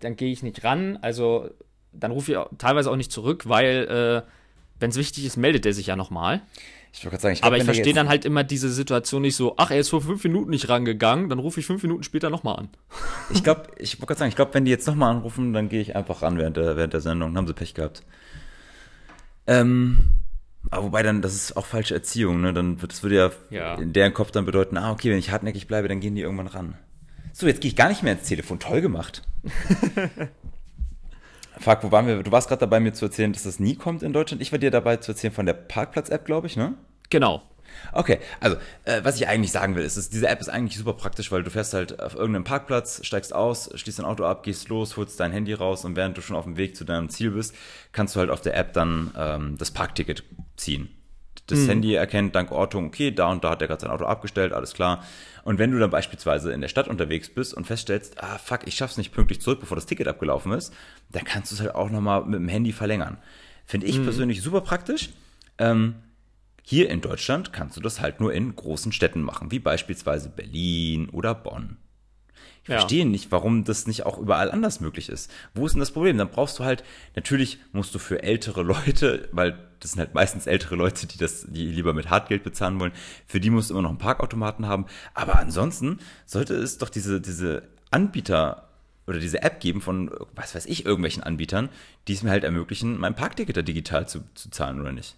dann gehe ich nicht ran, also dann rufe ich auch, teilweise auch nicht zurück, weil äh, wenn es wichtig ist, meldet er sich ja nochmal. Ich wollte gerade sagen, ich glaub, Aber ich verstehe dann halt immer diese Situation nicht so, ach, er ist vor fünf Minuten nicht rangegangen, dann rufe ich fünf Minuten später nochmal an. Ich glaube, ich wollte gerade sagen, ich glaube, wenn die jetzt nochmal anrufen, dann gehe ich einfach ran während der, während der Sendung. Dann haben sie Pech gehabt. Ähm, aber wobei dann, das ist auch falsche Erziehung, ne? Dann wird, das würde ja, Ja. in deren Kopf dann bedeuten, ah, okay, wenn ich hartnäckig bleibe, dann gehen die irgendwann ran. So, jetzt gehe ich gar nicht mehr ins Telefon. Toll gemacht. Fuck, wo waren wir? Du warst gerade dabei, mir zu erzählen, dass das nie kommt in Deutschland. Ich war dir dabei zu erzählen von der Parkplatz-App, glaube ich, ne? Genau. Okay, also äh, was ich eigentlich sagen will, ist, dass diese App ist eigentlich super praktisch, weil du fährst halt auf irgendeinem Parkplatz, steigst aus, schließt dein Auto ab, gehst los, holst dein Handy raus und während du schon auf dem Weg zu deinem Ziel bist, kannst du halt auf der App dann ähm, das Parkticket ziehen. Das Handy erkennt dank Ortung, okay, da und da hat er gerade sein Auto abgestellt, alles klar. Und wenn du dann beispielsweise in der Stadt unterwegs bist und feststellst, ah fuck, ich schaff's nicht pünktlich zurück, bevor das Ticket abgelaufen ist, dann kannst du es halt auch nochmal mit dem Handy verlängern. Finde ich persönlich super praktisch. Ähm, hier in Deutschland kannst du das halt nur in großen Städten machen, wie beispielsweise Berlin oder Bonn. Ich Ja. verstehe nicht, warum das nicht auch überall anders möglich ist. Wo ist denn das Problem? Dann brauchst du halt, natürlich musst du für ältere Leute, weil das sind halt meistens ältere Leute, die das, die lieber mit Hartgeld bezahlen wollen, für die musst du immer noch einen Parkautomaten haben. Aber ansonsten sollte es doch diese, diese Anbieter oder diese App geben von, was weiß ich, irgendwelchen Anbietern, die es mir halt ermöglichen, mein Parkticket da digital zu, zu zahlen oder nicht.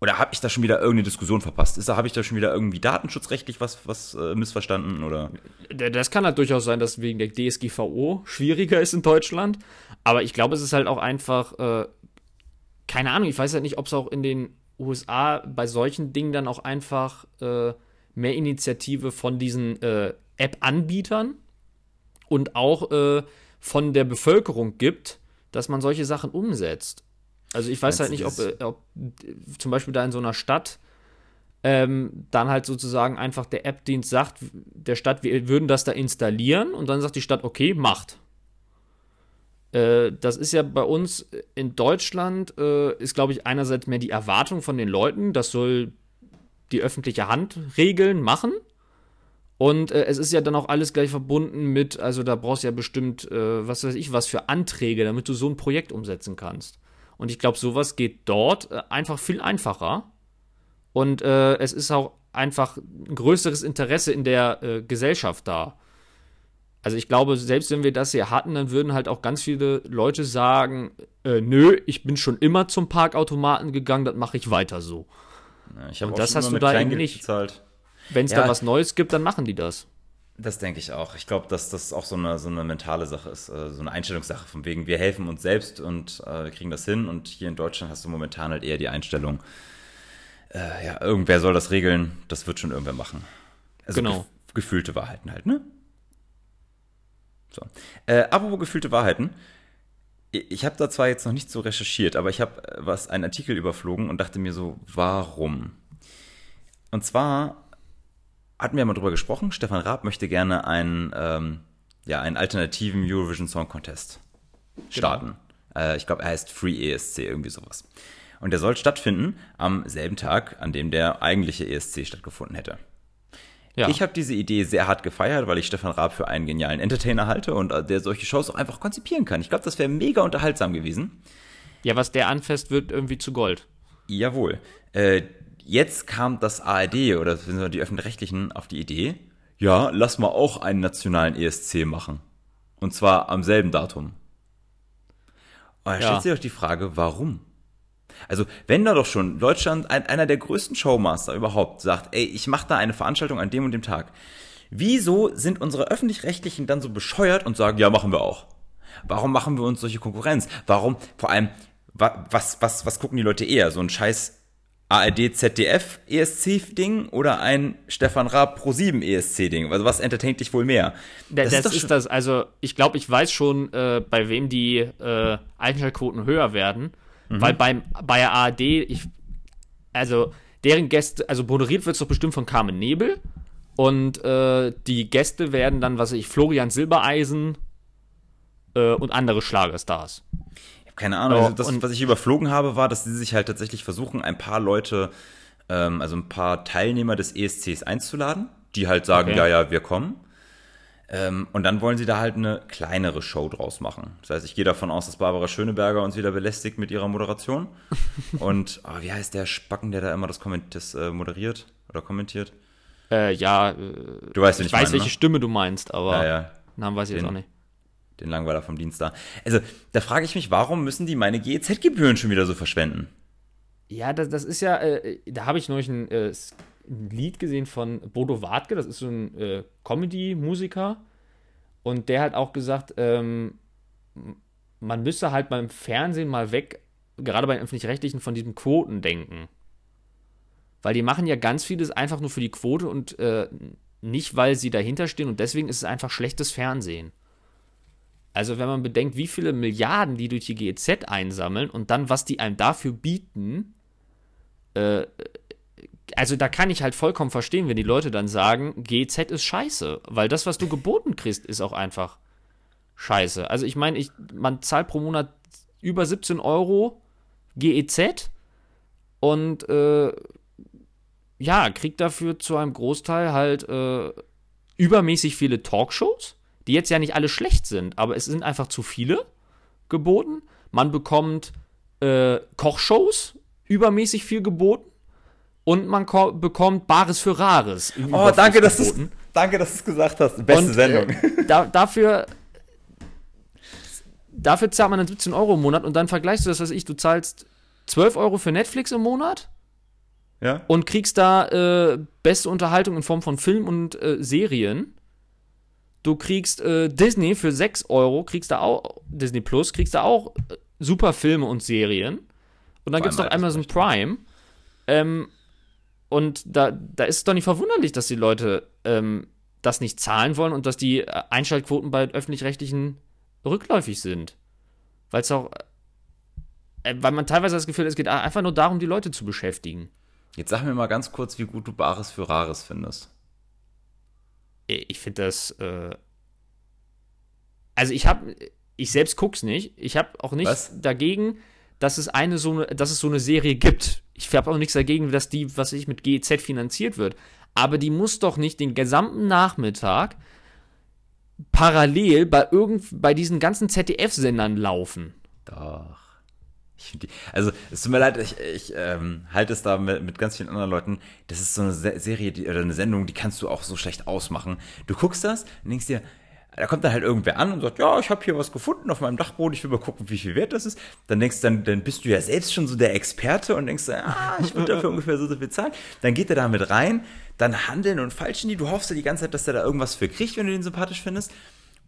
Oder habe ich da schon wieder irgendeine Diskussion verpasst? Ist da, habe ich da schon wieder irgendwie datenschutzrechtlich was, was äh, missverstanden oder? Das kann halt durchaus sein, dass wegen der DSGVO schwieriger ist in Deutschland. Aber ich glaube, es ist halt auch einfach, äh, keine Ahnung, ich weiß halt nicht, ob es auch in den USA bei solchen Dingen dann auch einfach äh, mehr Initiative von diesen äh, App-Anbietern und auch äh, von der Bevölkerung gibt, dass man solche Sachen umsetzt. Also ich weiß halt nicht, ob, äh, ob zum Beispiel da in so einer Stadt ähm, dann halt sozusagen einfach der App-Dienst sagt der Stadt, wir würden das da installieren und dann sagt die Stadt, okay, macht. Äh, das ist ja bei uns in Deutschland, äh, ist glaube ich einerseits mehr die Erwartung von den Leuten, das soll die öffentliche Hand regeln, machen. Und äh, es ist ja dann auch alles gleich verbunden mit, also da brauchst du ja bestimmt, äh, was weiß ich, was für Anträge, damit du so ein Projekt umsetzen kannst. Und ich glaube, sowas geht dort äh, einfach viel einfacher. Und äh, es ist auch einfach ein größeres Interesse in der äh, Gesellschaft da. Also ich glaube, selbst wenn wir das hier hatten, dann würden halt auch ganz viele Leute sagen, äh, nö, ich bin schon immer zum Parkautomaten gegangen, das mache ich weiter so. Ja, ich Und das schon hast du da eben nicht. bezahlt. Wenn es Ja. da was Neues gibt, dann machen die das. Das denke ich auch. Ich glaube, dass das auch so eine, so eine mentale Sache ist, äh, so eine Einstellungssache, von wegen, wir helfen uns selbst und äh, kriegen das hin. Und hier in Deutschland hast du momentan halt eher die Einstellung, äh, ja, irgendwer soll das regeln, das wird schon irgendwer machen. Also Genau. gef gefühlte Wahrheiten halt, ne? So. Äh, apropos gefühlte Wahrheiten. Ich ich habe da zwar jetzt noch nicht so recherchiert, aber ich habe äh, was einen Artikel überflogen und dachte mir so, warum? Und zwar hatten wir mal drüber gesprochen. Stefan Raab möchte gerne einen, ähm, ja, einen alternativen Eurovision Song Contest starten. Äh, ich glaube, er heißt Free ESC, irgendwie sowas. Und der soll stattfinden am selben Tag, an dem der eigentliche ESC stattgefunden hätte. Ja. Ich habe diese Idee sehr hart gefeiert, weil ich Stefan Raab für einen genialen Entertainer halte und äh, der solche Shows auch einfach konzipieren kann. Ich glaube, das wäre mega unterhaltsam gewesen. ja, was der anfasst, wird irgendwie zu Gold. Jawohl. Äh, jetzt kam das ARD oder die Öffentlich-Rechtlichen auf die Idee, ja, lass mal auch einen nationalen ESC machen. Und zwar am selben Datum. Und da Ja. stellt sich doch die Frage, warum? Also, wenn da doch schon Deutschland, ein, einer der größten Showmaster überhaupt, sagt, ey, ich mache da eine Veranstaltung an dem und dem Tag, Wieso sind unsere öffentlich-rechtlichen dann so bescheuert und sagen, ja, machen wir auch? Warum machen wir uns solche Konkurrenz? Warum, vor allem, was, was, was gucken die Leute eher? So ein scheiß ARD ZDF ESC Ding oder ein Stefan Raab Pro 7 ESC Ding? Also was entertaint dich wohl mehr? Das, das ist, ist das, also ich glaube, ich weiß schon, äh, bei wem die äh, Einschaltquoten höher werden, mhm. weil beim, bei der ARD, ich, also deren Gäste, also moderiert wird es doch bestimmt von Carmen Nebel und äh, die Gäste werden dann, was weiß ich, Florian Silbereisen äh, und andere Schlagerstars keine Ahnung. Also das, was ich überflogen habe, war, dass sie sich halt tatsächlich versuchen, ein paar Leute, ähm, also ein paar Teilnehmer des ESCs einzuladen, die halt sagen, okay. ja, ja, wir kommen. Ähm, und dann wollen sie da halt eine kleinere Show draus machen. Das heißt, ich gehe davon aus, dass Barbara Schöneberger uns wieder belästigt mit ihrer Moderation. und oh, wie heißt der Spacken, der da immer das, Komment das äh, moderiert oder kommentiert? Äh, ja, äh, du weißt, ich, ich weiß, meine, welche ne? Stimme du meinst, aber ja, ja. Namen weiß ich Den, jetzt auch nicht den Langweiler vom Dienst da. Also, da frage ich mich, warum müssen die meine GEZ-Gebühren schon wieder so verschwenden? Ja, das, das ist ja, äh, da habe ich neulich ein, äh, ein, Lied gesehen von Bodo Wartke, das ist so ein äh, Comedy-Musiker. Und der hat auch gesagt, ähm, man müsste halt beim Fernsehen mal weg, gerade bei den öffentlich-rechtlichen, von diesem Quoten denken. Weil die machen ja ganz vieles einfach nur für die Quote und äh, nicht, weil sie dahinter stehen und deswegen ist es einfach schlechtes Fernsehen. Also wenn man bedenkt, wie viele Milliarden die durch die GEZ einsammeln und dann, was die einem dafür bieten, äh, also da kann ich halt vollkommen verstehen, wenn die Leute dann sagen, GEZ ist scheiße, weil das, was du geboten kriegst, ist auch einfach scheiße. Also ich meine, ich, man zahlt pro Monat über 17 Euro GEZ und äh, ja, kriegt dafür zu einem Großteil halt äh, übermäßig viele Talkshows die jetzt ja nicht alle schlecht sind, aber es sind einfach zu viele geboten. Man bekommt äh, Kochshows übermäßig viel geboten und man bekommt Bares für Rares. Oh, danke, dass du danke, dass du es gesagt hast. Beste und, Sendung. Äh, da, dafür dafür zahlt man dann 17 Euro im Monat und dann vergleichst du das, was ich, du zahlst 12 Euro für Netflix im Monat ja. und kriegst da äh, beste Unterhaltung in Form von Film und äh, Serien Du kriegst äh, Disney für 6 Euro, kriegst da auch, Disney Plus, kriegst da auch äh, super Filme und Serien. Und dann gibt es noch Amazon Prime. Ähm, und da, da ist es doch nicht verwunderlich, dass die Leute ähm, das nicht zahlen wollen und dass die äh, Einschaltquoten bei öffentlich-rechtlichen rückläufig sind. Weil es auch. Äh, weil man teilweise das Gefühl hat, es geht einfach nur darum, die Leute zu beschäftigen. Jetzt sag mir mal ganz kurz, wie gut du Bares für Rares findest. Äh, ich finde das. Äh also ich habe, ich selbst guck's nicht. Ich habe auch nichts dagegen, dass es eine so eine, dass es so eine Serie gibt. Ich habe auch nichts dagegen, dass die, was ich mit GEZ finanziert wird. Aber die muss doch nicht den gesamten Nachmittag parallel bei irgend, bei diesen ganzen ZDF-Sendern laufen. Doch. Die, also, es tut mir leid, ich, ich ähm, halte es da mit, mit, ganz vielen anderen Leuten. Das ist so eine Serie die, oder eine Sendung, die kannst du auch so schlecht ausmachen. Du guckst das und denkst dir, da kommt dann halt irgendwer an und sagt, ja, ich habe hier was gefunden auf meinem Dachboden, ich will mal gucken, wie viel wert das ist. Dann denkst dann, dann bist du ja selbst schon so der Experte und denkst, ah, ich würde dafür ungefähr so, so viel zahlen. Dann geht er da mit rein, dann handeln und falschen die. Du hoffst ja die ganze Zeit, dass der da irgendwas für kriegt, wenn du den sympathisch findest.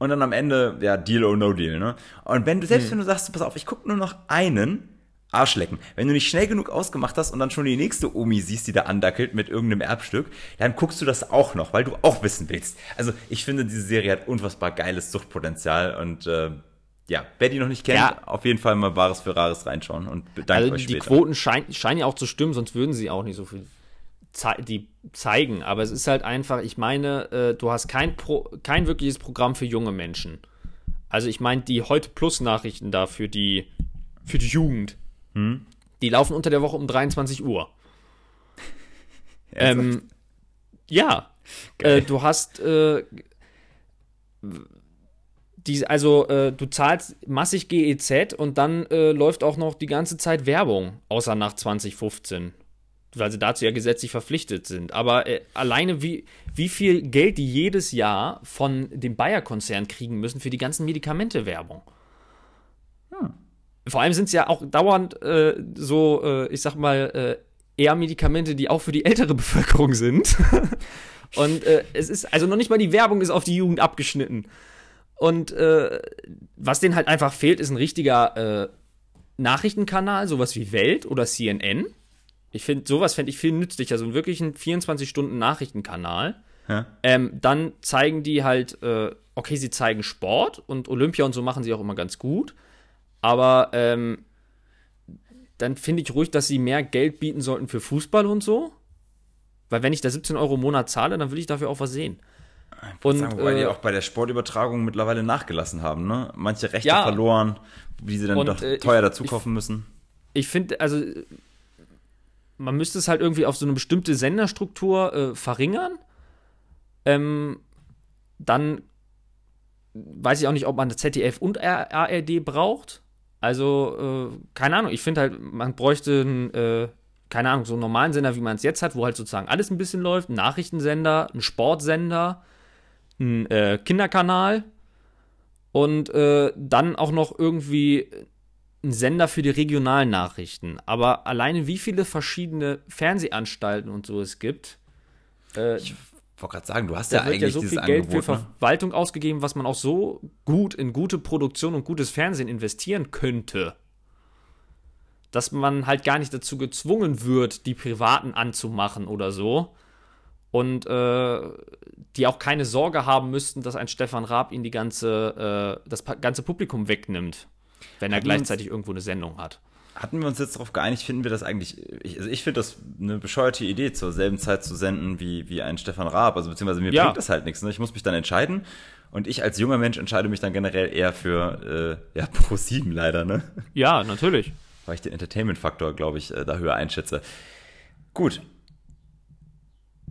Und dann am Ende, ja, Deal or No Deal, ne? Und wenn du, selbst hm. wenn du sagst, pass auf, ich gucke nur noch einen, Arschlecken. Wenn du nicht schnell genug ausgemacht hast und dann schon die nächste Omi siehst, die da andackelt mit irgendeinem Erbstück, dann guckst du das auch noch, weil du auch wissen willst. Also ich finde, diese Serie hat unfassbar geiles Suchtpotenzial und äh, ja, wer die noch nicht kennt, ja. auf jeden Fall mal Bares für Rares reinschauen und bedankt also euch später. Die Quoten scheinen, scheinen ja auch zu stimmen, sonst würden sie auch nicht so viel ze die zeigen. Aber es ist halt einfach, ich meine, äh, du hast kein, Pro kein wirkliches Programm für junge Menschen. Also ich meine, die heute Plus Nachrichten da für die, für die Jugend hm? Die laufen unter der Woche um 23 Uhr. ähm, ja. Äh, du hast äh, die, also äh, du zahlst massig GEZ und dann äh, läuft auch noch die ganze Zeit Werbung, außer nach 2015. Weil sie dazu ja gesetzlich verpflichtet sind. Aber äh, alleine wie, wie viel Geld die jedes Jahr von dem Bayer-Konzern kriegen müssen für die ganzen Medikamente-Werbung. Hm vor allem sind es ja auch dauernd äh, so, äh, ich sag mal, äh, eher Medikamente, die auch für die ältere Bevölkerung sind. und äh, es ist, also noch nicht mal die Werbung ist auf die Jugend abgeschnitten. Und äh, was denen halt einfach fehlt, ist ein richtiger Nachrichtenkanal, sowas wie Welt oder CNN. Ich finde, sowas fände ich viel nützlicher, so einen wirklichen 24-Stunden-Nachrichtenkanal. Ja. Ähm, dann zeigen die halt, äh, okay, sie zeigen Sport und Olympia und so machen sie auch immer ganz gut. Aber ähm, dann finde ich ruhig, dass sie mehr Geld bieten sollten für Fußball und so. Weil wenn ich da 17 Euro im Monat zahle, dann will ich dafür auch was sehen. Und, sagen, weil äh, die auch bei der Sportübertragung mittlerweile nachgelassen haben, ne? Manche Rechte ja, verloren, die sie dann und, doch äh, teuer dazu kaufen müssen. Ich finde, also man müsste es halt irgendwie auf so eine bestimmte Senderstruktur äh, verringern. Ähm, dann weiß ich auch nicht, ob man ZDF und ARD braucht. Also, äh, keine Ahnung, ich finde halt, man bräuchte einen, äh, keine Ahnung, so einen normalen Sender, wie man es jetzt hat, wo halt sozusagen alles ein bisschen läuft. Ein Nachrichtensender, ein Sportsender, ein äh, Kinderkanal und äh, dann auch noch irgendwie ein Sender für die regionalen Nachrichten. Aber alleine wie viele verschiedene Fernsehanstalten und so es gibt. Äh, ich wollte gerade sagen, du hast ja eigentlich ja so viel Geld Angebot, für ne? Verwaltung ausgegeben, was man auch so gut in gute Produktion und gutes Fernsehen investieren könnte, dass man halt gar nicht dazu gezwungen wird, die Privaten anzumachen oder so. Und äh, die auch keine Sorge haben müssten, dass ein Stefan Raab ihnen die ganze, äh, das ganze Publikum wegnimmt, wenn er gleichzeitig irgendwo eine Sendung hat. Hatten wir uns jetzt darauf geeinigt, finden wir das eigentlich, ich, also ich finde das eine bescheuerte Idee, zur selben Zeit zu senden wie, wie ein Stefan Raab. Also beziehungsweise mir ja. bringt das halt nichts. Ne? Ich muss mich dann entscheiden. Und ich als junger Mensch entscheide mich dann generell eher für äh, ja, Pro 7 leider, ne? Ja, natürlich. Weil ich den Entertainment-Faktor, glaube ich, äh, da höher einschätze. Gut.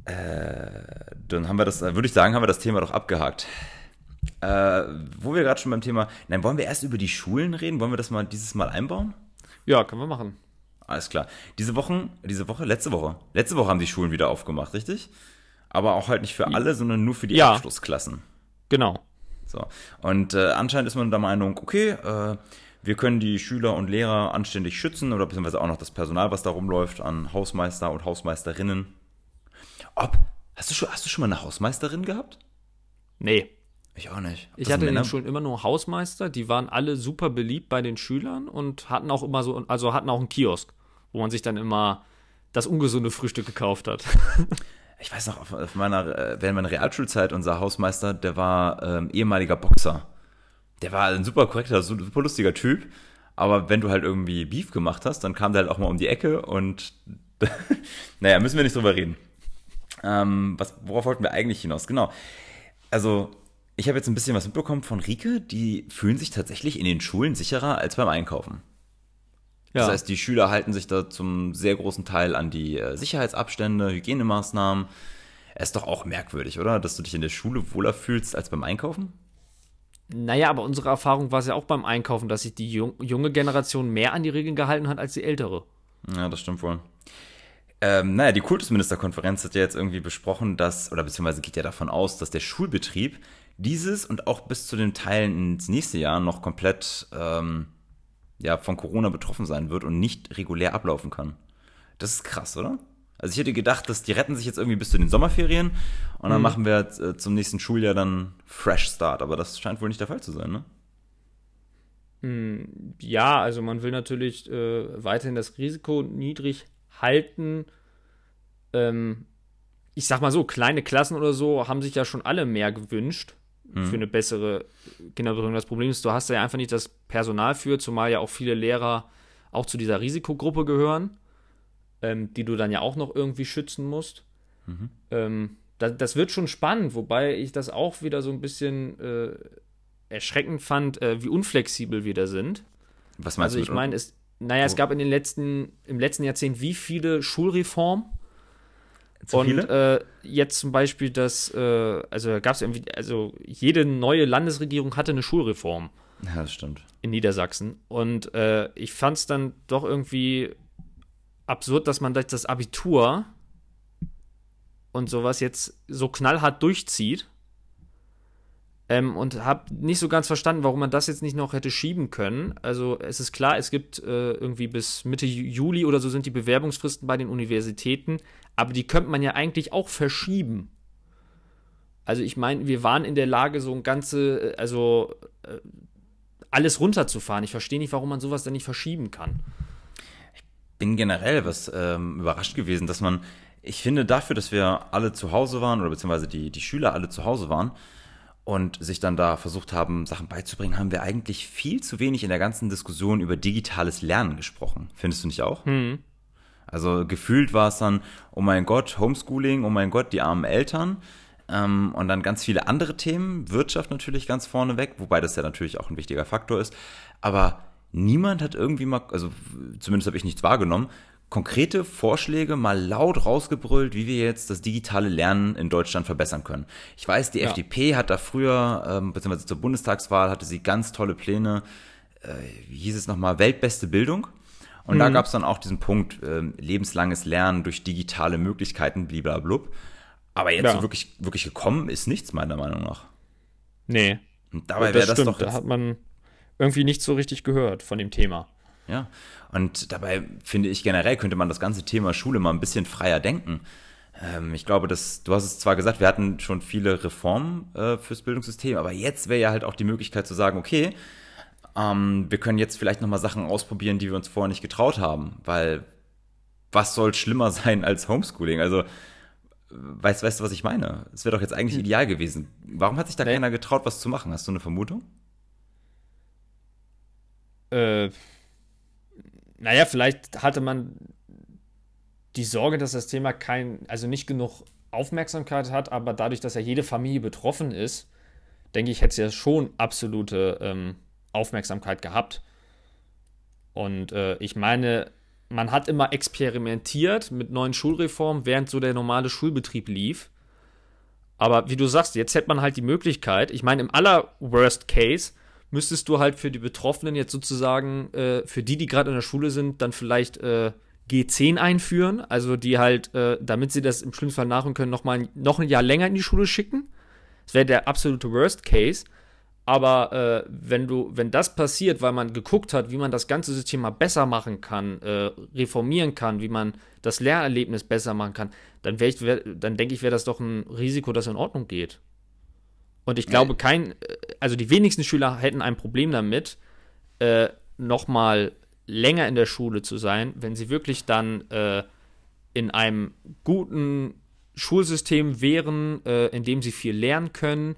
Äh, dann haben wir das, würde ich sagen, haben wir das Thema doch abgehakt. Äh, wo wir gerade schon beim Thema, nein, wollen wir erst über die Schulen reden? Wollen wir das mal dieses Mal einbauen? Ja, können wir machen. Alles klar. Diese Wochen, diese Woche, letzte Woche. Letzte Woche haben die Schulen wieder aufgemacht, richtig? Aber auch halt nicht für alle, sondern nur für die ja. Abschlussklassen. Genau. So. Und äh, anscheinend ist man der Meinung, okay, äh, wir können die Schüler und Lehrer anständig schützen oder beziehungsweise auch noch das Personal, was da rumläuft, an Hausmeister und Hausmeisterinnen. Ob, hast du schon, hast du schon mal eine Hausmeisterin gehabt? Nee. Ich auch nicht. ich hatte in den Schulen immer nur Hausmeister, die waren alle super beliebt bei den Schülern und hatten auch immer so, also hatten auch einen Kiosk, wo man sich dann immer das ungesunde Frühstück gekauft hat. ich weiß noch, auf meiner, äh, während meiner Realschulzeit, unser Hausmeister, der war ähm, ehemaliger Boxer. Der war ein super korrekter, super lustiger Typ. Aber wenn du halt irgendwie Beef gemacht hast, dann kam der halt auch mal um die Ecke und naja, müssen wir nicht drüber reden. Ähm, was, worauf wollten wir eigentlich hinaus? Genau. Also, ich habe jetzt ein bisschen was mitbekommen von Rike, die fühlen sich tatsächlich in den Schulen sicherer als beim Einkaufen. Ja. Das heißt, die Schüler halten sich da zum sehr großen Teil an die äh, Sicherheitsabstände, Hygienemaßnahmen. Es ist doch auch merkwürdig, oder? Dass du dich in der Schule wohler fühlst als beim Einkaufen? Naja, aber unsere Erfahrung war es ja auch beim Einkaufen, dass sich die junge Generation mehr an die Regeln gehalten hat als die ältere. Ja, das stimmt wohl. Ähm, naja, die Kultusministerkonferenz hat ja jetzt irgendwie besprochen, dass, oder beziehungsweise geht ja davon aus, dass der Schulbetrieb dieses und auch bis zu den Teilen ins nächste Jahr noch komplett ähm, ja, von Corona betroffen sein wird und nicht regulär ablaufen kann. Das ist krass, oder? Also ich hätte gedacht, dass die retten sich jetzt irgendwie bis zu den Sommerferien und dann mhm. machen wir äh, zum nächsten Schuljahr dann Fresh Start, aber das scheint wohl nicht der Fall zu sein, ne? Hm, ja, also man will natürlich äh, weiterhin das Risiko niedrig halten. Ähm, ich sag mal so, kleine Klassen oder so haben sich ja schon alle mehr gewünscht mhm. für eine bessere Kinderbetreuung. Das Problem ist, du hast ja einfach nicht das Personal für, zumal ja auch viele Lehrer auch zu dieser Risikogruppe gehören, ähm, die du dann ja auch noch irgendwie schützen musst. Mhm. Ähm, das, das, wird schon spannend, wobei ich das auch wieder so ein bisschen äh, erschreckend fand, äh, wie unflexibel wir da sind. Was meinst also, du? Also ich meine, es, naja, es gab in den letzten, im letzten Jahrzehnt wie viele Schulreformen? Zu und äh, jetzt zum Beispiel das, äh, also gab es irgendwie, also jede neue Landesregierung hatte eine Schulreform. Ja, das stimmt. In Niedersachsen. Und äh, ich fand es dann doch irgendwie absurd, dass man das Abitur und sowas jetzt so knallhart durchzieht. Ähm, und habe nicht so ganz verstanden, warum man das jetzt nicht noch hätte schieben können. Also es ist klar, es gibt äh, irgendwie bis Mitte Juli oder so sind die Bewerbungsfristen bei den Universitäten, aber die könnte man ja eigentlich auch verschieben. Also ich meine, wir waren in der Lage, so ein ganze, äh, also äh, alles runterzufahren. Ich verstehe nicht, warum man sowas dann nicht verschieben kann. Ich bin generell was ähm, überrascht gewesen, dass man, ich finde dafür, dass wir alle zu Hause waren oder beziehungsweise die, die Schüler alle zu Hause waren, und sich dann da versucht haben, Sachen beizubringen, haben wir eigentlich viel zu wenig in der ganzen Diskussion über digitales Lernen gesprochen. Findest du nicht auch? Mhm. Also gefühlt war es dann, oh mein Gott, Homeschooling, oh mein Gott, die armen Eltern. Ähm, und dann ganz viele andere Themen, Wirtschaft natürlich ganz vorne weg, wobei das ja natürlich auch ein wichtiger Faktor ist. Aber niemand hat irgendwie mal, also zumindest habe ich nichts wahrgenommen, konkrete Vorschläge mal laut rausgebrüllt, wie wir jetzt das digitale Lernen in Deutschland verbessern können. Ich weiß, die ja. FDP hat da früher, ähm, beziehungsweise zur Bundestagswahl hatte sie ganz tolle Pläne, äh, wie hieß es nochmal, weltbeste Bildung. Und mhm. da gab es dann auch diesen Punkt, äh, lebenslanges Lernen durch digitale Möglichkeiten, bliblablub. Aber jetzt ja. so wirklich, wirklich gekommen ist nichts, meiner Meinung nach. Nee. Und dabei wäre das, das doch. Da hat man irgendwie nicht so richtig gehört von dem Thema. Ja, und dabei finde ich generell könnte man das ganze Thema Schule mal ein bisschen freier denken. Ähm, ich glaube, dass du hast es zwar gesagt, wir hatten schon viele Reformen äh, fürs Bildungssystem, aber jetzt wäre ja halt auch die Möglichkeit zu sagen, okay, ähm, wir können jetzt vielleicht nochmal Sachen ausprobieren, die wir uns vorher nicht getraut haben, weil was soll schlimmer sein als Homeschooling? Also Weißt, weißt du, was ich meine? Es wäre doch jetzt eigentlich hm. ideal gewesen. Warum hat sich da nee. keiner getraut, was zu machen? Hast du eine Vermutung? Äh, naja, vielleicht hatte man die Sorge, dass das Thema kein, also nicht genug Aufmerksamkeit hat, aber dadurch, dass ja jede Familie betroffen ist, denke ich, hätte es ja schon absolute ähm, Aufmerksamkeit gehabt. Und äh, ich meine, man hat immer experimentiert mit neuen Schulreformen, während so der normale Schulbetrieb lief. Aber wie du sagst, jetzt hätte man halt die Möglichkeit, ich meine, im aller Worst Case müsstest du halt für die Betroffenen jetzt sozusagen, äh, für die, die gerade in der Schule sind, dann vielleicht äh, G10 einführen, also die halt, äh, damit sie das im schlimmsten Fall nachholen können, noch noch ein Jahr länger in die Schule schicken. Das wäre der absolute Worst Case. Aber äh, wenn du, wenn das passiert, weil man geguckt hat, wie man das ganze System mal besser machen kann, äh, reformieren kann, wie man das Lehrerlebnis besser machen kann, dann, ich, wär, dann denke ich, wäre das doch ein Risiko, das in Ordnung geht. Und ich glaube, kein, also die wenigsten Schüler hätten ein Problem damit, äh, nochmal länger in der Schule zu sein, wenn sie wirklich dann äh, in einem guten Schulsystem wären, äh, in dem sie viel lernen können,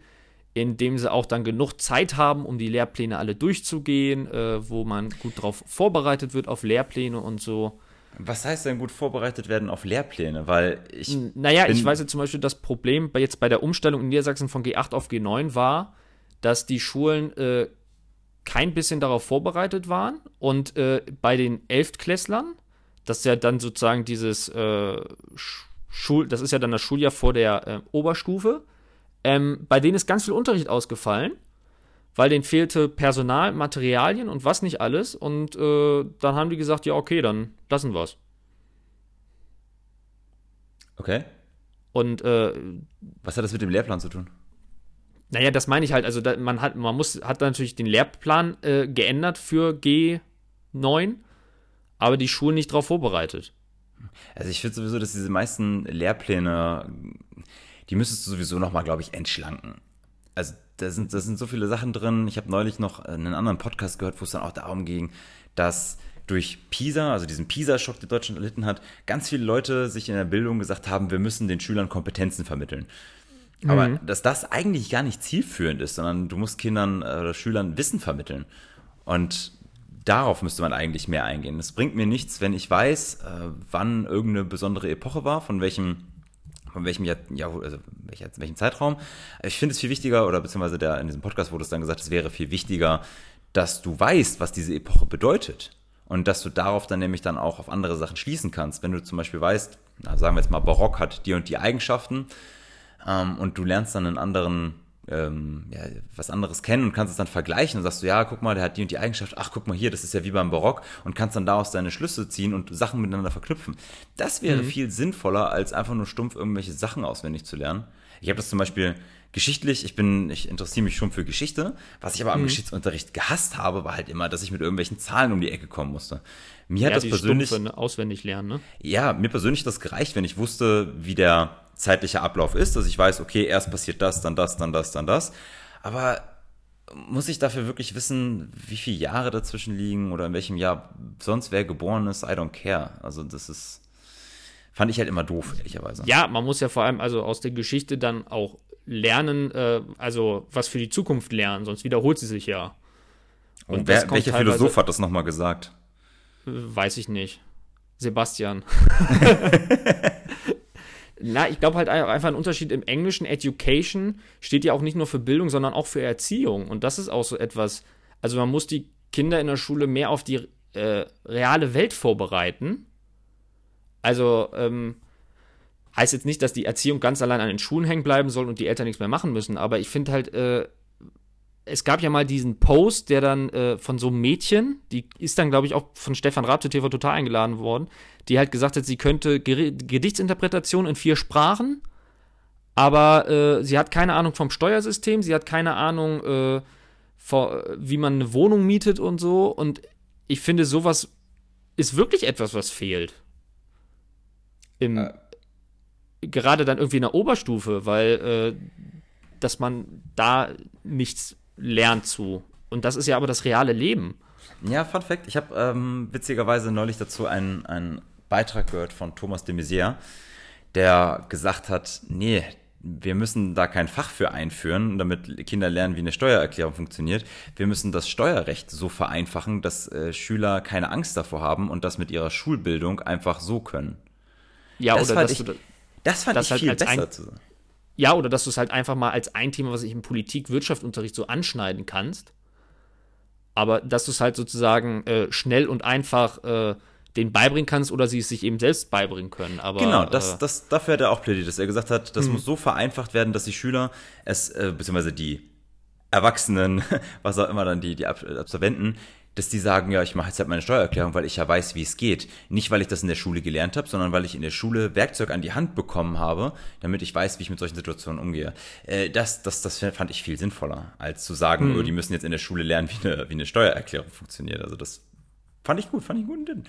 in dem sie auch dann genug Zeit haben, um die Lehrpläne alle durchzugehen, äh, wo man gut darauf vorbereitet wird auf Lehrpläne und so. Was heißt denn gut vorbereitet werden auf Lehrpläne? Weil ich. Naja, ich weiß jetzt zum Beispiel, das Problem bei, jetzt bei der Umstellung in Niedersachsen von G8 auf G9 war, dass die Schulen äh, kein bisschen darauf vorbereitet waren und äh, bei den Elftklässlern, das ist ja dann sozusagen dieses äh, Schul, das ist ja dann das Schuljahr vor der äh, Oberstufe, ähm, bei denen ist ganz viel Unterricht ausgefallen weil denen fehlte Personal, Materialien und was nicht alles. Und äh, dann haben die gesagt, ja, okay, dann lassen wir es. Okay. Und äh, was hat das mit dem Lehrplan zu tun? Naja, das meine ich halt. Also da, man hat, man muss, hat natürlich den Lehrplan äh, geändert für G9, aber die Schulen nicht darauf vorbereitet. Also ich finde sowieso, dass diese meisten Lehrpläne, die müsstest du sowieso nochmal, glaube ich, entschlanken. Also da sind, da sind so viele Sachen drin. Ich habe neulich noch einen anderen Podcast gehört, wo es dann auch darum ging, dass durch PISA, also diesen PISA-Schock, den Deutschland erlitten hat, ganz viele Leute sich in der Bildung gesagt haben, wir müssen den Schülern Kompetenzen vermitteln. Aber mhm. dass das eigentlich gar nicht zielführend ist, sondern du musst Kindern äh, oder Schülern Wissen vermitteln. Und darauf müsste man eigentlich mehr eingehen. Es bringt mir nichts, wenn ich weiß, äh, wann irgendeine besondere Epoche war, von welchem von welchem Jahr, also welcher, welchem Zeitraum. Ich finde es viel wichtiger, oder beziehungsweise der, in diesem Podcast wurde es dann gesagt, es wäre viel wichtiger, dass du weißt, was diese Epoche bedeutet. Und dass du darauf dann nämlich dann auch auf andere Sachen schließen kannst. Wenn du zum Beispiel weißt, na, sagen wir jetzt mal, Barock hat die und die Eigenschaften, ähm, und du lernst dann einen anderen ähm, ja, was anderes kennen und kannst es dann vergleichen und sagst du, ja, guck mal, der hat die und die Eigenschaft, ach, guck mal hier, das ist ja wie beim Barock und kannst dann daraus deine Schlüsse ziehen und Sachen miteinander verknüpfen. Das wäre mhm. viel sinnvoller, als einfach nur stumpf irgendwelche Sachen auswendig zu lernen. Ich habe das zum Beispiel geschichtlich, ich bin, ich interessiere mich schon für Geschichte. Was ich aber am mhm. Geschichtsunterricht gehasst habe, war halt immer, dass ich mit irgendwelchen Zahlen um die Ecke kommen musste. Mir ja, hat das persönlich. Stumpfe, ne, auswendig lernen, ne? Ja, mir persönlich hat das gereicht, wenn ich wusste, wie der zeitliche Ablauf ist, dass ich weiß, okay, erst passiert das, dann das, dann das, dann das. Aber muss ich dafür wirklich wissen, wie viele Jahre dazwischen liegen oder in welchem Jahr sonst wer geboren ist? I don't care. Also das ist, fand ich halt immer doof, ehrlicherweise. Ja, man muss ja vor allem also aus der Geschichte dann auch lernen, äh, also was für die Zukunft lernen, sonst wiederholt sie sich ja. Und, Und wer, welcher Philosoph hat das nochmal gesagt? Weiß ich nicht. Sebastian. Na, ich glaube halt einfach ein Unterschied im Englischen. Education steht ja auch nicht nur für Bildung, sondern auch für Erziehung. Und das ist auch so etwas. Also man muss die Kinder in der Schule mehr auf die äh, reale Welt vorbereiten. Also ähm, heißt jetzt nicht, dass die Erziehung ganz allein an den Schulen hängen bleiben soll und die Eltern nichts mehr machen müssen. Aber ich finde halt, äh, es gab ja mal diesen Post, der dann äh, von so einem Mädchen, die ist dann, glaube ich, auch von Stefan Raab zu TV Total eingeladen worden, die halt gesagt hat, sie könnte Ger Gedichtsinterpretation in vier Sprachen, aber äh, sie hat keine Ahnung vom Steuersystem, sie hat keine Ahnung, äh, vor, wie man eine Wohnung mietet und so. Und ich finde, sowas ist wirklich etwas, was fehlt. Im, äh. Gerade dann irgendwie in der Oberstufe, weil äh, dass man da nichts lernt zu. Und das ist ja aber das reale Leben. Ja, Fun Fact: Ich habe ähm, witzigerweise neulich dazu einen, einen Beitrag gehört von Thomas de Maizière, der gesagt hat: Nee, wir müssen da kein Fach für einführen, damit Kinder lernen, wie eine Steuererklärung funktioniert. Wir müssen das Steuerrecht so vereinfachen, dass äh, Schüler keine Angst davor haben und das mit ihrer Schulbildung einfach so können. Ja, das oder dass ich, du das fand das ich halt viel besser ein, zu sagen. Ja, oder dass du es halt einfach mal als ein Thema, was ich im Politik-Wirtschaftsunterricht so anschneiden kannst. Aber dass du es halt sozusagen äh, schnell und einfach äh, den beibringen kannst oder sie es sich eben selbst beibringen können. Aber, genau, das, äh, das, dafür hat er auch plädiert, dass er gesagt hat, das hm. muss so vereinfacht werden, dass die Schüler es, äh, beziehungsweise die Erwachsenen, was auch immer dann die, die Absolventen, dass die sagen, ja, ich mache jetzt halt meine Steuererklärung, weil ich ja weiß, wie es geht. Nicht, weil ich das in der Schule gelernt habe, sondern weil ich in der Schule Werkzeug an die Hand bekommen habe, damit ich weiß, wie ich mit solchen Situationen umgehe. Äh, das, das, das fand ich viel sinnvoller, als zu sagen, hm. oh, die müssen jetzt in der Schule lernen, wie eine, wie eine Steuererklärung funktioniert. Also das fand ich gut, fand ich guten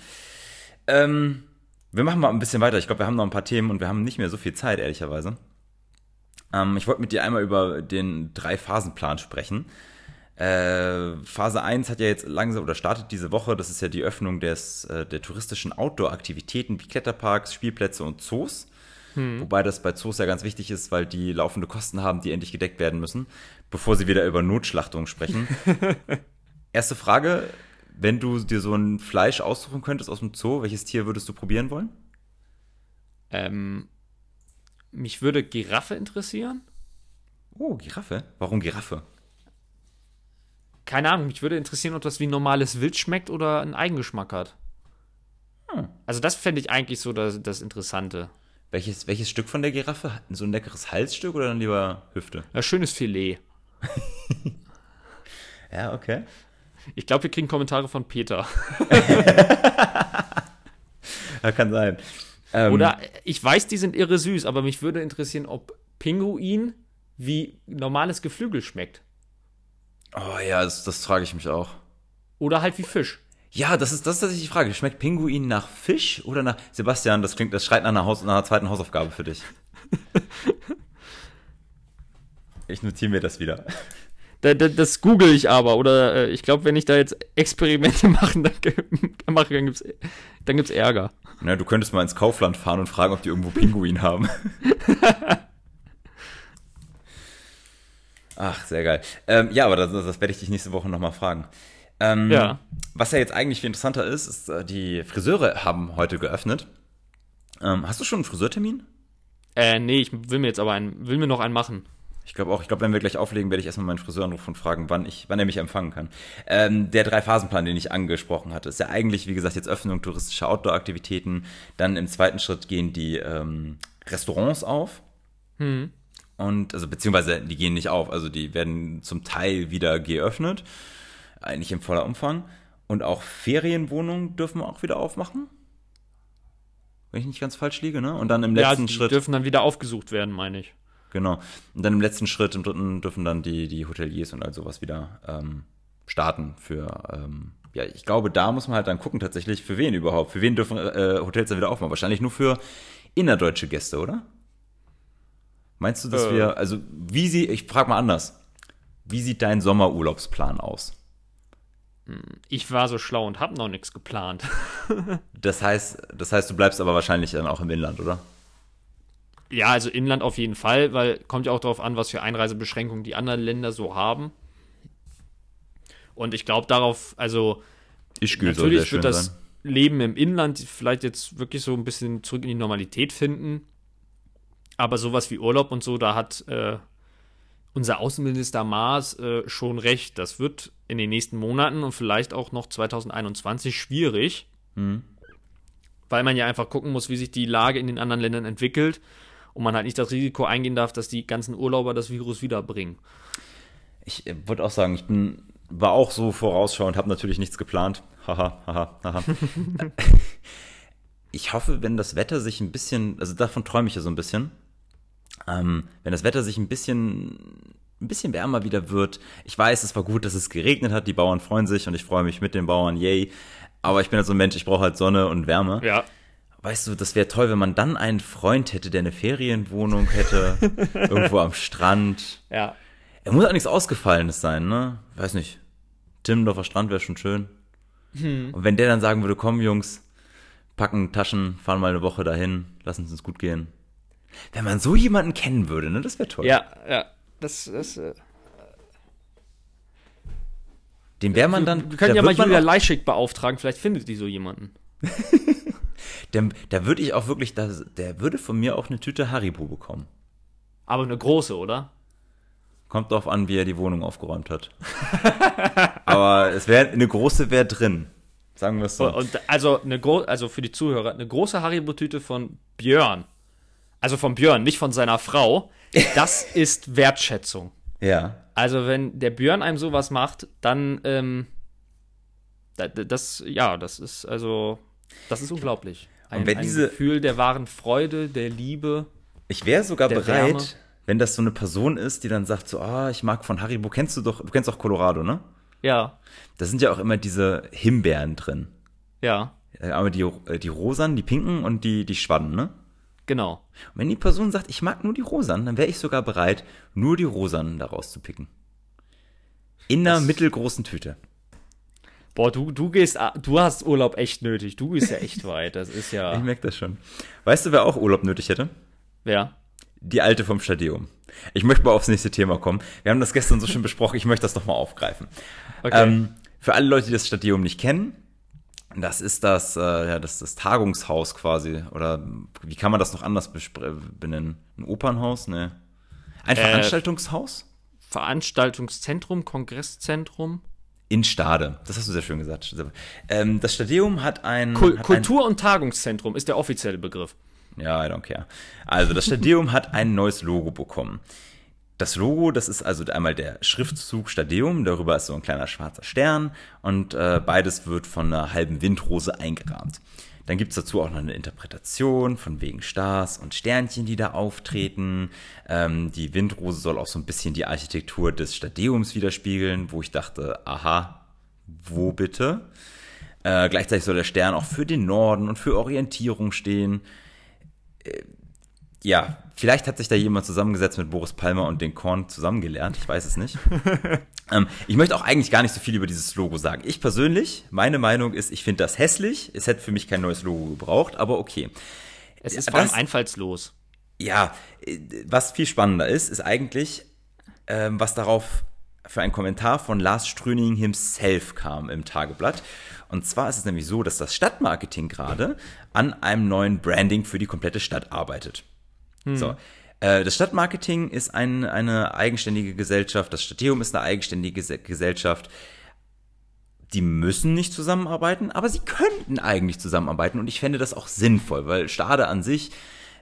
Ähm, wir machen mal ein bisschen weiter. Ich glaube, wir haben noch ein paar Themen und wir haben nicht mehr so viel Zeit, ehrlicherweise. Ähm, ich wollte mit dir einmal über den Drei-Phasen-Plan sprechen. Äh, Phase 1 hat ja jetzt langsam oder startet diese Woche, das ist ja die Öffnung des, äh, der touristischen Outdoor-Aktivitäten wie Kletterparks, Spielplätze und Zoos. Hm. Wobei das bei Zoos ja ganz wichtig ist, weil die laufende Kosten haben, die endlich gedeckt werden müssen, bevor sie wieder über Notschlachtungen sprechen. Erste Frage, wenn du dir so ein Fleisch aussuchen könntest aus dem Zoo, welches Tier würdest du probieren wollen? Ähm, mich würde Giraffe interessieren. Oh, Giraffe? Warum Giraffe? Keine Ahnung, mich würde interessieren, ob das wie normales Wild schmeckt oder einen Eigengeschmack hat. Hm. Also das fände ich eigentlich so das, das Interessante. Welches, welches Stück von der Giraffe? So ein leckeres Halsstück oder dann lieber Hüfte? Ja, schönes Filet. ja, okay. Ich glaube, wir kriegen Kommentare von Peter. ja, kann sein. Ähm, oder ich weiß, die sind irre süß, aber mich würde interessieren, ob Pinguin wie normales Geflügel schmeckt. Oh ja, das, das frage ich mich auch. Oder halt wie Fisch. Ja, das ist, das ist tatsächlich die Frage. Schmeckt Pinguin nach Fisch oder nach. Sebastian, das klingt, das schreit nach einer, Haus, nach einer zweiten Hausaufgabe für dich. ich notiere mir das wieder. Da, da, das google ich aber. Oder äh, ich glaube, wenn ich da jetzt Experimente machen, dann, mache, dann gibt's, dann gibt's Ärger. Na, du könntest mal ins Kaufland fahren und fragen, ob die irgendwo Pinguin haben. Ach, sehr geil. Ähm, ja, aber das, das werde ich dich nächste Woche nochmal fragen. Ähm, ja. Was ja jetzt eigentlich viel interessanter ist, ist, äh, die Friseure haben heute geöffnet. Ähm, hast du schon einen Friseurtermin? Äh, nee, ich will mir jetzt aber einen, will mir noch einen machen. Ich glaube auch, ich glaube, wenn wir gleich auflegen, werde ich erstmal meinen Friseur anrufen und fragen, wann ich, wann er mich empfangen kann. Ähm, der Drei-Phasen-Plan, den ich angesprochen hatte, ist ja eigentlich, wie gesagt, jetzt Öffnung touristischer Outdoor-Aktivitäten. Dann im zweiten Schritt gehen die ähm, Restaurants auf. Hm. Und, also, beziehungsweise, die gehen nicht auf. Also, die werden zum Teil wieder geöffnet. Eigentlich im voller Umfang. Und auch Ferienwohnungen dürfen wir auch wieder aufmachen. Wenn ich nicht ganz falsch liege, ne? Und dann im letzten ja, die Schritt. dürfen dann wieder aufgesucht werden, meine ich. Genau. Und dann im letzten Schritt, im dritten, dürfen dann die, die Hoteliers und all sowas wieder ähm, starten für, ähm, ja, ich glaube, da muss man halt dann gucken tatsächlich, für wen überhaupt. Für wen dürfen äh, Hotels dann wieder aufmachen? Wahrscheinlich nur für innerdeutsche Gäste, oder? Meinst du, dass Äh. wir, also wie sie, ich frage mal anders, wie sieht dein Sommerurlaubsplan aus? Ich war so schlau und habe noch nichts geplant. Das heißt, das heißt, du bleibst aber wahrscheinlich dann auch im Inland, oder? Ja, also Inland auf jeden Fall, weil kommt ja auch darauf an, was für Einreisebeschränkungen die anderen Länder so haben. Und ich glaube darauf, also Ich natürlich wird das sein. Leben im Inland vielleicht jetzt wirklich so ein bisschen zurück in die Normalität finden. Aber sowas wie Urlaub und so, da hat äh, unser Außenminister Maas äh, schon recht. Das wird in den nächsten Monaten und vielleicht auch noch 2021 schwierig. Weil man ja einfach gucken muss, wie sich die Lage in den anderen Ländern entwickelt. Und man halt nicht das Risiko eingehen darf, dass die ganzen Urlauber das Virus wiederbringen. Ich äh, würde auch sagen, ich bin, war auch so vorausschauend, habe natürlich nichts geplant. Haha, haha, haha. ich hoffe, wenn das Wetter sich ein bisschen, also davon träume ich ja so ein bisschen, ähm, wenn das Wetter sich ein bisschen, ein bisschen wärmer wieder wird. Ich weiß, es war gut, dass es geregnet hat, die Bauern freuen sich und ich freue mich mit den Bauern, yay. Aber ich bin halt so ein Mensch, ich brauche halt Sonne und Wärme. Ja. Weißt du, das wäre toll, wenn man dann einen Freund hätte, der eine Ferienwohnung hätte, irgendwo am Strand. Ja. Er muss auch nichts Ausgefallenes sein, ne? Weiß nicht. Timmendorfer Strand wäre schon schön. Und wenn der dann sagen würde, komm Jungs, packen Taschen, fahren mal eine Woche dahin, lassen es uns gut gehen. Wenn man so jemanden kennen würde, ne, das wäre toll. Ja, ja. Das, das, äh, Den wäre man dann. wir können da ja mal Julia Leischig beauftragen, vielleicht findet die so jemanden. Der, da würde ich auch wirklich, da, der würde von mir auch eine Tüte Haribo bekommen. Aber eine große, oder? Kommt drauf an, wie er die Wohnung aufgeräumt hat. Aber es wäre eine große wäre drin. Sagen wir es so. Und also eine also für die Zuhörer, eine große Haribo-Tüte von Björn. Also von Björn, nicht von seiner Frau. Das ist Wertschätzung. ja. Also wenn der Björn einem sowas macht, dann ähm, da- da- das ja, das ist also das ist unglaublich. Ein, Und wenn ein diese- Gefühl der wahren Freude, der Liebe. Ich wäre sogar bereit, Wärme. wenn das so eine Person ist, die dann sagt so, ah, ich mag von Haribo, kennst du doch, du kennst auch Colorado, ne? Ja, Da sind ja auch immer diese Himbeeren drin. ja, Aber die, äh, die rosanen, die pinken und die, die schwannen, ne? Genau. Und wenn die Person sagt, ich mag nur die rosanen, dann wäre ich sogar bereit, nur die rosanen daraus zu picken. In einer Das- mittelgroßen Tüte. Boah, du du gehst a- du hast Urlaub echt nötig. Du gehst ja echt weit. Das ist Ich ja merke das schon. Weißt du, wer auch Urlaub nötig hätte? ja. Die alte vom Stadium. Ich möchte mal aufs nächste Thema kommen. Wir haben das gestern so schön besprochen, ich möchte das nochmal aufgreifen. Okay. Ähm, für alle Leute, die das Stadium nicht kennen, das ist das, äh, ja, das, das Tagungshaus quasi. Oder wie kann man das noch anders benennen? Ein Opernhaus? Ne. Ein Äh, Veranstaltungshaus? Veranstaltungszentrum, Kongresszentrum. In Stade. Das hast du sehr schön gesagt. Ähm, das Stadium hat ein. Kul hat Kultur- und Tagungszentrum ist der offizielle Begriff. Ein, ja, I don't care. Also, das Stadium hat ein neues Logo bekommen. Das Logo, das ist also einmal der Schriftzug Stadium, darüber ist so ein kleiner schwarzer Stern und äh, beides wird von einer halben Windrose eingerahmt. Dann gibt's dazu auch noch eine Interpretation von wegen Stars und Sternchen, die da auftreten. Ähm, die Windrose soll auch so ein bisschen die Architektur des Stadiums widerspiegeln, wo ich dachte, aha, wo bitte? Äh, gleichzeitig soll der Stern auch für den Norden und für Orientierung stehen. Äh, ja, vielleicht hat sich da jemand zusammengesetzt mit Boris Palmer und den Korn zusammengelernt. Ich weiß es nicht. ähm, ich möchte auch eigentlich gar nicht so viel über dieses Logo sagen. Ich persönlich, meine Meinung ist, ich finde das hässlich. Es hätte für mich kein neues Logo gebraucht, aber okay. Es ist vor allem das- einfallslos. Ja, äh, was viel spannender ist, ist eigentlich, ähm, was darauf für ein Kommentar von Lars Ströning himself kam im Tageblatt. Und zwar ist es nämlich so, dass das Stadtmarketing gerade an einem neuen Branding für die komplette Stadt arbeitet. So. Äh, Das Stadtmarketing ist ein, eine eigenständige Gesellschaft, das Stadtium ist eine eigenständige Gese- Gesellschaft. Die müssen nicht zusammenarbeiten, aber sie könnten eigentlich zusammenarbeiten und ich fände das auch sinnvoll, weil Stade an sich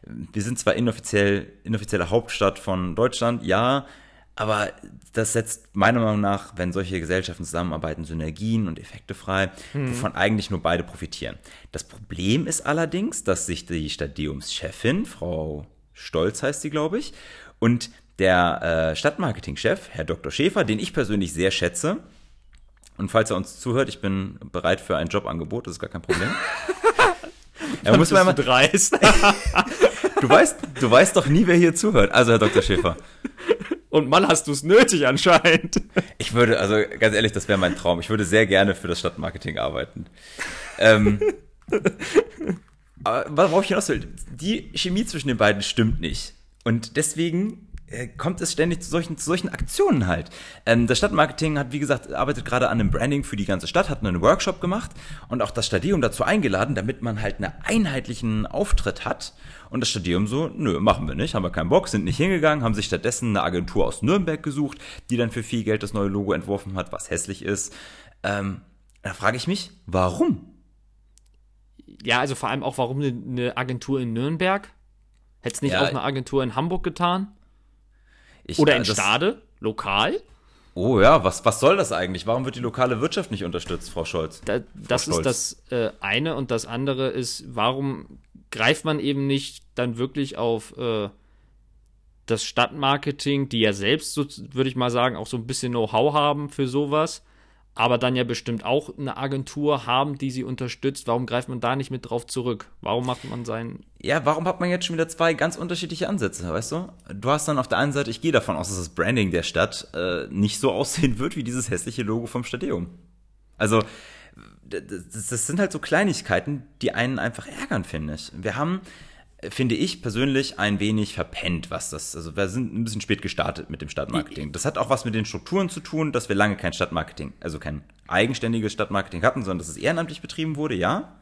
wir sind zwar inoffiziell, inoffizielle Hauptstadt von Deutschland, ja, aber das setzt meiner Meinung nach, wenn solche Gesellschaften zusammenarbeiten, Synergien und Effekte frei, hm. wovon eigentlich nur beide profitieren. Das Problem ist allerdings, dass sich die Stadiumschefin, Frau Stolz heißt sie, glaube ich, und der äh, Stadtmarketingchef, Herr Dr. Schäfer, den ich persönlich sehr schätze, und falls er uns zuhört, ich bin bereit für ein Jobangebot, das ist gar kein Problem. er muss mal dreist. du weißt, du weißt doch nie, wer hier zuhört. Also Herr Dr. Schäfer. Und Mann, hast du es nötig anscheinend. Ich würde, also ganz ehrlich, das wäre mein Traum. Ich würde sehr gerne für das Stadtmarketing arbeiten. ähm, aber worauf ich hinaus will, die Chemie zwischen den beiden stimmt nicht. Und deswegen äh, kommt es ständig zu solchen, zu solchen Aktionen halt. Ähm, das Stadtmarketing hat, wie gesagt, arbeitet gerade an einem Branding für die ganze Stadt, hat einen Workshop gemacht und auch das Stadion dazu eingeladen, damit man halt einen einheitlichen Auftritt hat. Und das Stadion so, nö, machen wir nicht, haben wir keinen Bock, sind nicht hingegangen, haben sich stattdessen eine Agentur aus Nürnberg gesucht, die dann für viel Geld das neue Logo entworfen hat, was hässlich ist. Ähm, da frage ich mich, warum? Ja, also vor allem auch, warum eine Agentur in Nürnberg? Hätte es nicht ja, auch eine Agentur in Hamburg getan? Ich, Oder in Stade, lokal? Oh ja, was, was soll das eigentlich? Warum wird die lokale Wirtschaft nicht unterstützt, Frau Scholz? Da, das Frau ist das äh, eine und das andere ist, warum greift man eben nicht dann wirklich auf äh, das Stadtmarketing, die ja selbst, so, würde ich mal sagen, auch so ein bisschen Know-how haben für sowas aber dann ja bestimmt auch eine Agentur haben, die sie unterstützt. Warum greift man da nicht mit drauf zurück? Warum macht man seinen. Ja, warum hat man jetzt schon wieder zwei ganz unterschiedliche Ansätze, weißt du? Du hast dann auf der einen Seite, ich gehe davon aus, dass das Branding der Stadt äh, nicht so aussehen wird wie dieses hässliche Logo vom Stadium. Also, das, das sind halt so Kleinigkeiten, die einen einfach ärgern, finde ich. Wir haben finde ich persönlich ein wenig verpennt, was das, also wir sind ein bisschen spät gestartet mit dem Stadtmarketing. Das hat auch was mit den Strukturen zu tun, dass wir lange kein Stadtmarketing, also kein eigenständiges Stadtmarketing hatten, sondern dass es ehrenamtlich betrieben wurde, ja.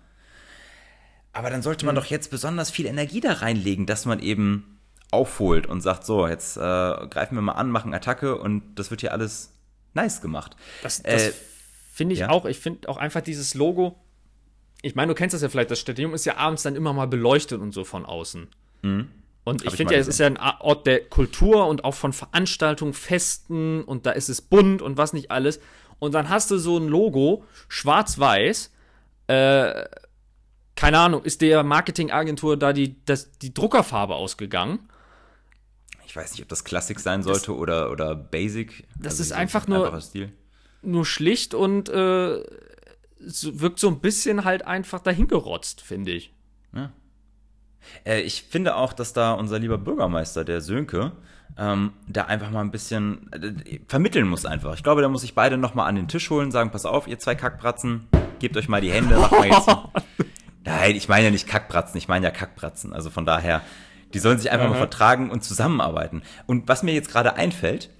Aber dann sollte man mhm. doch jetzt besonders viel Energie da reinlegen, dass man eben aufholt und sagt, so, jetzt äh, greifen wir mal an, machen Attacke und das wird hier alles nice gemacht. Das, das äh, finde ich ja? auch. Ich finde auch einfach dieses Logo, ich meine, du kennst das ja vielleicht, das Stadion ist ja abends dann immer mal beleuchtet und so von außen. Mhm. Und ich finde ja, es ist ja ein Ort der Kultur und auch von Veranstaltungen, Festen und da ist es bunt und was nicht alles. Und dann hast du so ein Logo, schwarz-weiß, äh, keine Ahnung, ist der Marketingagentur da die, das, die Druckerfarbe ausgegangen? Ich weiß nicht, ob das Klassik sein sollte das, oder, oder Basic. Das also ist einfach nur, nur schlicht und äh, wirkt so ein bisschen halt einfach dahingerotzt, finde ich. Ja. Äh, ich finde auch, dass da unser lieber Bürgermeister, der Sönke, ähm, da einfach mal ein bisschen äh, vermitteln muss einfach. Ich glaube, da muss ich beide nochmal an den Tisch holen, sagen, pass auf, ihr zwei Kackbratzen, gebt euch mal die Hände, macht mal jetzt. Nein, ich meine ja nicht Kackbratzen, ich meine ja Kackbratzen. Also von daher, die sollen sich einfach mhm. mal vertragen und zusammenarbeiten. Und was mir jetzt gerade einfällt,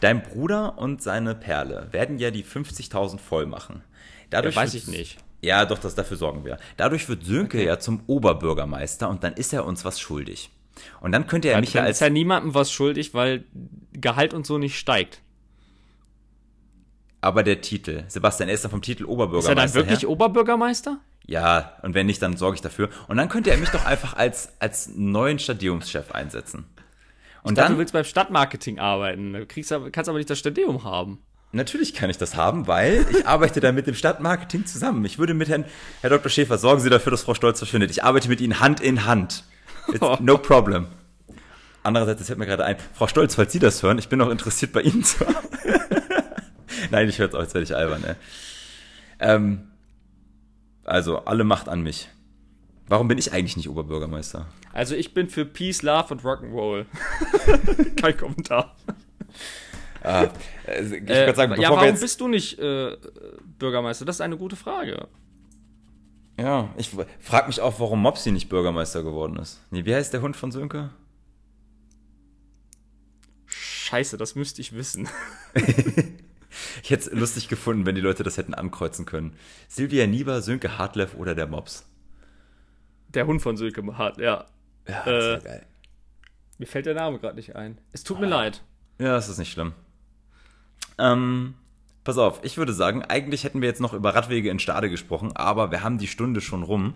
dein Bruder und seine Perle werden ja die 50.000 voll machen. Dadurch ja, weiß ich nicht. Ja, doch, das dafür sorgen wir. Dadurch wird Sönke okay. ja zum Oberbürgermeister und dann ist er uns was schuldig. Und dann könnte er ja, mich ja als. ist ja niemandem was schuldig, weil Gehalt und so nicht steigt. Aber der Titel, Sebastian, er ist dann vom Titel Oberbürgermeister. Ist er dann wirklich her. Oberbürgermeister? Ja, und wenn nicht, dann sorge ich dafür. Und dann könnte er mich doch einfach als, als neuen Stadiumschef einsetzen. Und dachte, dann, du willst beim Stadtmarketing arbeiten. Du kriegst, kannst aber nicht das Stadium haben. Natürlich kann ich das haben, weil ich arbeite da mit dem Stadtmarketing zusammen. Ich würde mit Herrn, Herr Dr. Schäfer, sorgen Sie dafür, dass Frau Stolz verschwindet. Ich arbeite mit Ihnen Hand in Hand. It's no problem. Andererseits, es fällt mir gerade ein, Frau Stolz, falls Sie das hören, ich bin auch interessiert, bei Ihnen zu. Nein, ich höre es auch, jetzt werde ich albern. Ne? Ähm, also, alle Macht an mich. Warum bin ich eigentlich nicht Oberbürgermeister? Also, ich bin für Peace, Love und Rock'n'Roll. Kein Kommentar. Ah, ich äh, sagen, ja, warum bist du nicht äh, Bürgermeister? Das ist eine gute Frage. Ja, ich frage mich auch, warum Mopsi nicht Bürgermeister geworden ist. Nee, wie heißt der Hund von Sönke? Scheiße, das müsste ich wissen. ich hätte es lustig gefunden, wenn die Leute das hätten ankreuzen können. Silvia Nieber, Sönke Hartleff oder der Mops? Der Hund von Sönke Hart, ja. Ja, das äh, geil. Mir fällt der Name gerade nicht ein. Es tut ah. mir leid. Ja, das ist nicht schlimm. Ähm, pass auf, ich würde sagen, eigentlich hätten wir jetzt noch über Radwege in Stade gesprochen, aber wir haben die Stunde schon rum.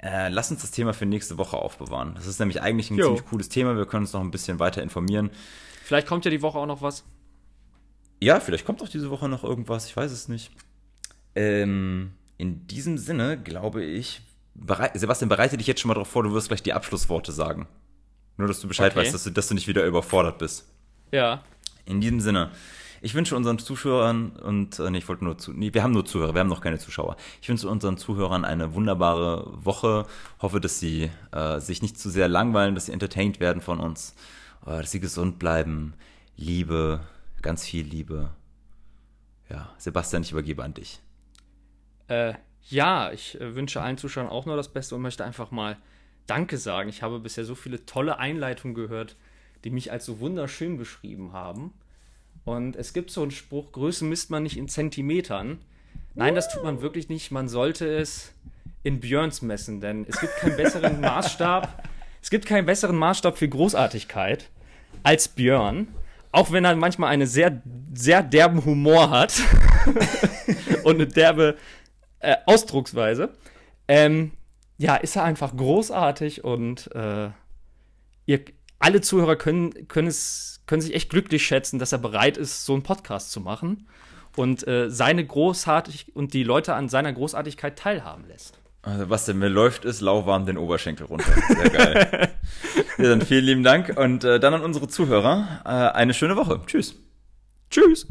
Äh, lass uns das Thema für nächste Woche aufbewahren. Das ist nämlich eigentlich ein Jo. ziemlich cooles Thema. Wir können uns noch ein bisschen weiter informieren. Vielleicht kommt ja die Woche auch noch was. Ja, vielleicht kommt auch diese Woche noch irgendwas. Ich weiß es nicht. Ähm, in diesem Sinne glaube ich, berei Sebastian, bereite dich jetzt schon mal darauf vor, du wirst gleich die Abschlussworte sagen. Nur, dass du Bescheid Okay. weißt, dass du, dass du nicht wieder überfordert bist. Ja. In diesem Sinne, ich wünsche unseren Zuschauern und äh, nee, ich wollte nur zu, nee, wir haben nur Zuhörer, wir haben noch keine Zuschauer. Ich wünsche unseren Zuhörern eine wunderbare Woche. Hoffe, dass sie äh, sich nicht zu sehr langweilen, dass sie entertained werden von uns, äh, dass sie gesund bleiben. Liebe, ganz viel Liebe. Ja, Sebastian, ich übergebe an dich. Äh, ja, ich äh, wünsche allen Zuschauern auch nur das Beste und möchte einfach mal Danke sagen. Ich habe bisher so viele tolle Einleitungen gehört, die mich als so wunderschön beschrieben haben. Und es gibt so einen Spruch, Größe misst man nicht in Zentimetern. Nein, das tut man wirklich nicht. Man sollte es in Björns messen, denn es gibt keinen besseren Maßstab. Es gibt keinen besseren Maßstab für Großartigkeit als Björn. Auch wenn er manchmal einen sehr, sehr derben Humor hat und eine derbe äh, Ausdrucksweise. Ähm, ja, ist er einfach großartig und äh, ihr, alle Zuhörer können, können, es, können sich echt glücklich schätzen, dass er bereit ist, so einen Podcast zu machen und äh, seine Großartig und die Leute an seiner Großartigkeit teilhaben lässt. Äh, Sebastian, mir läuft es lauwarm den Oberschenkel runter. Sehr geil. ja, dann vielen lieben Dank und äh, dann an unsere Zuhörer. Äh, eine schöne Woche. Tschüss. Tschüss!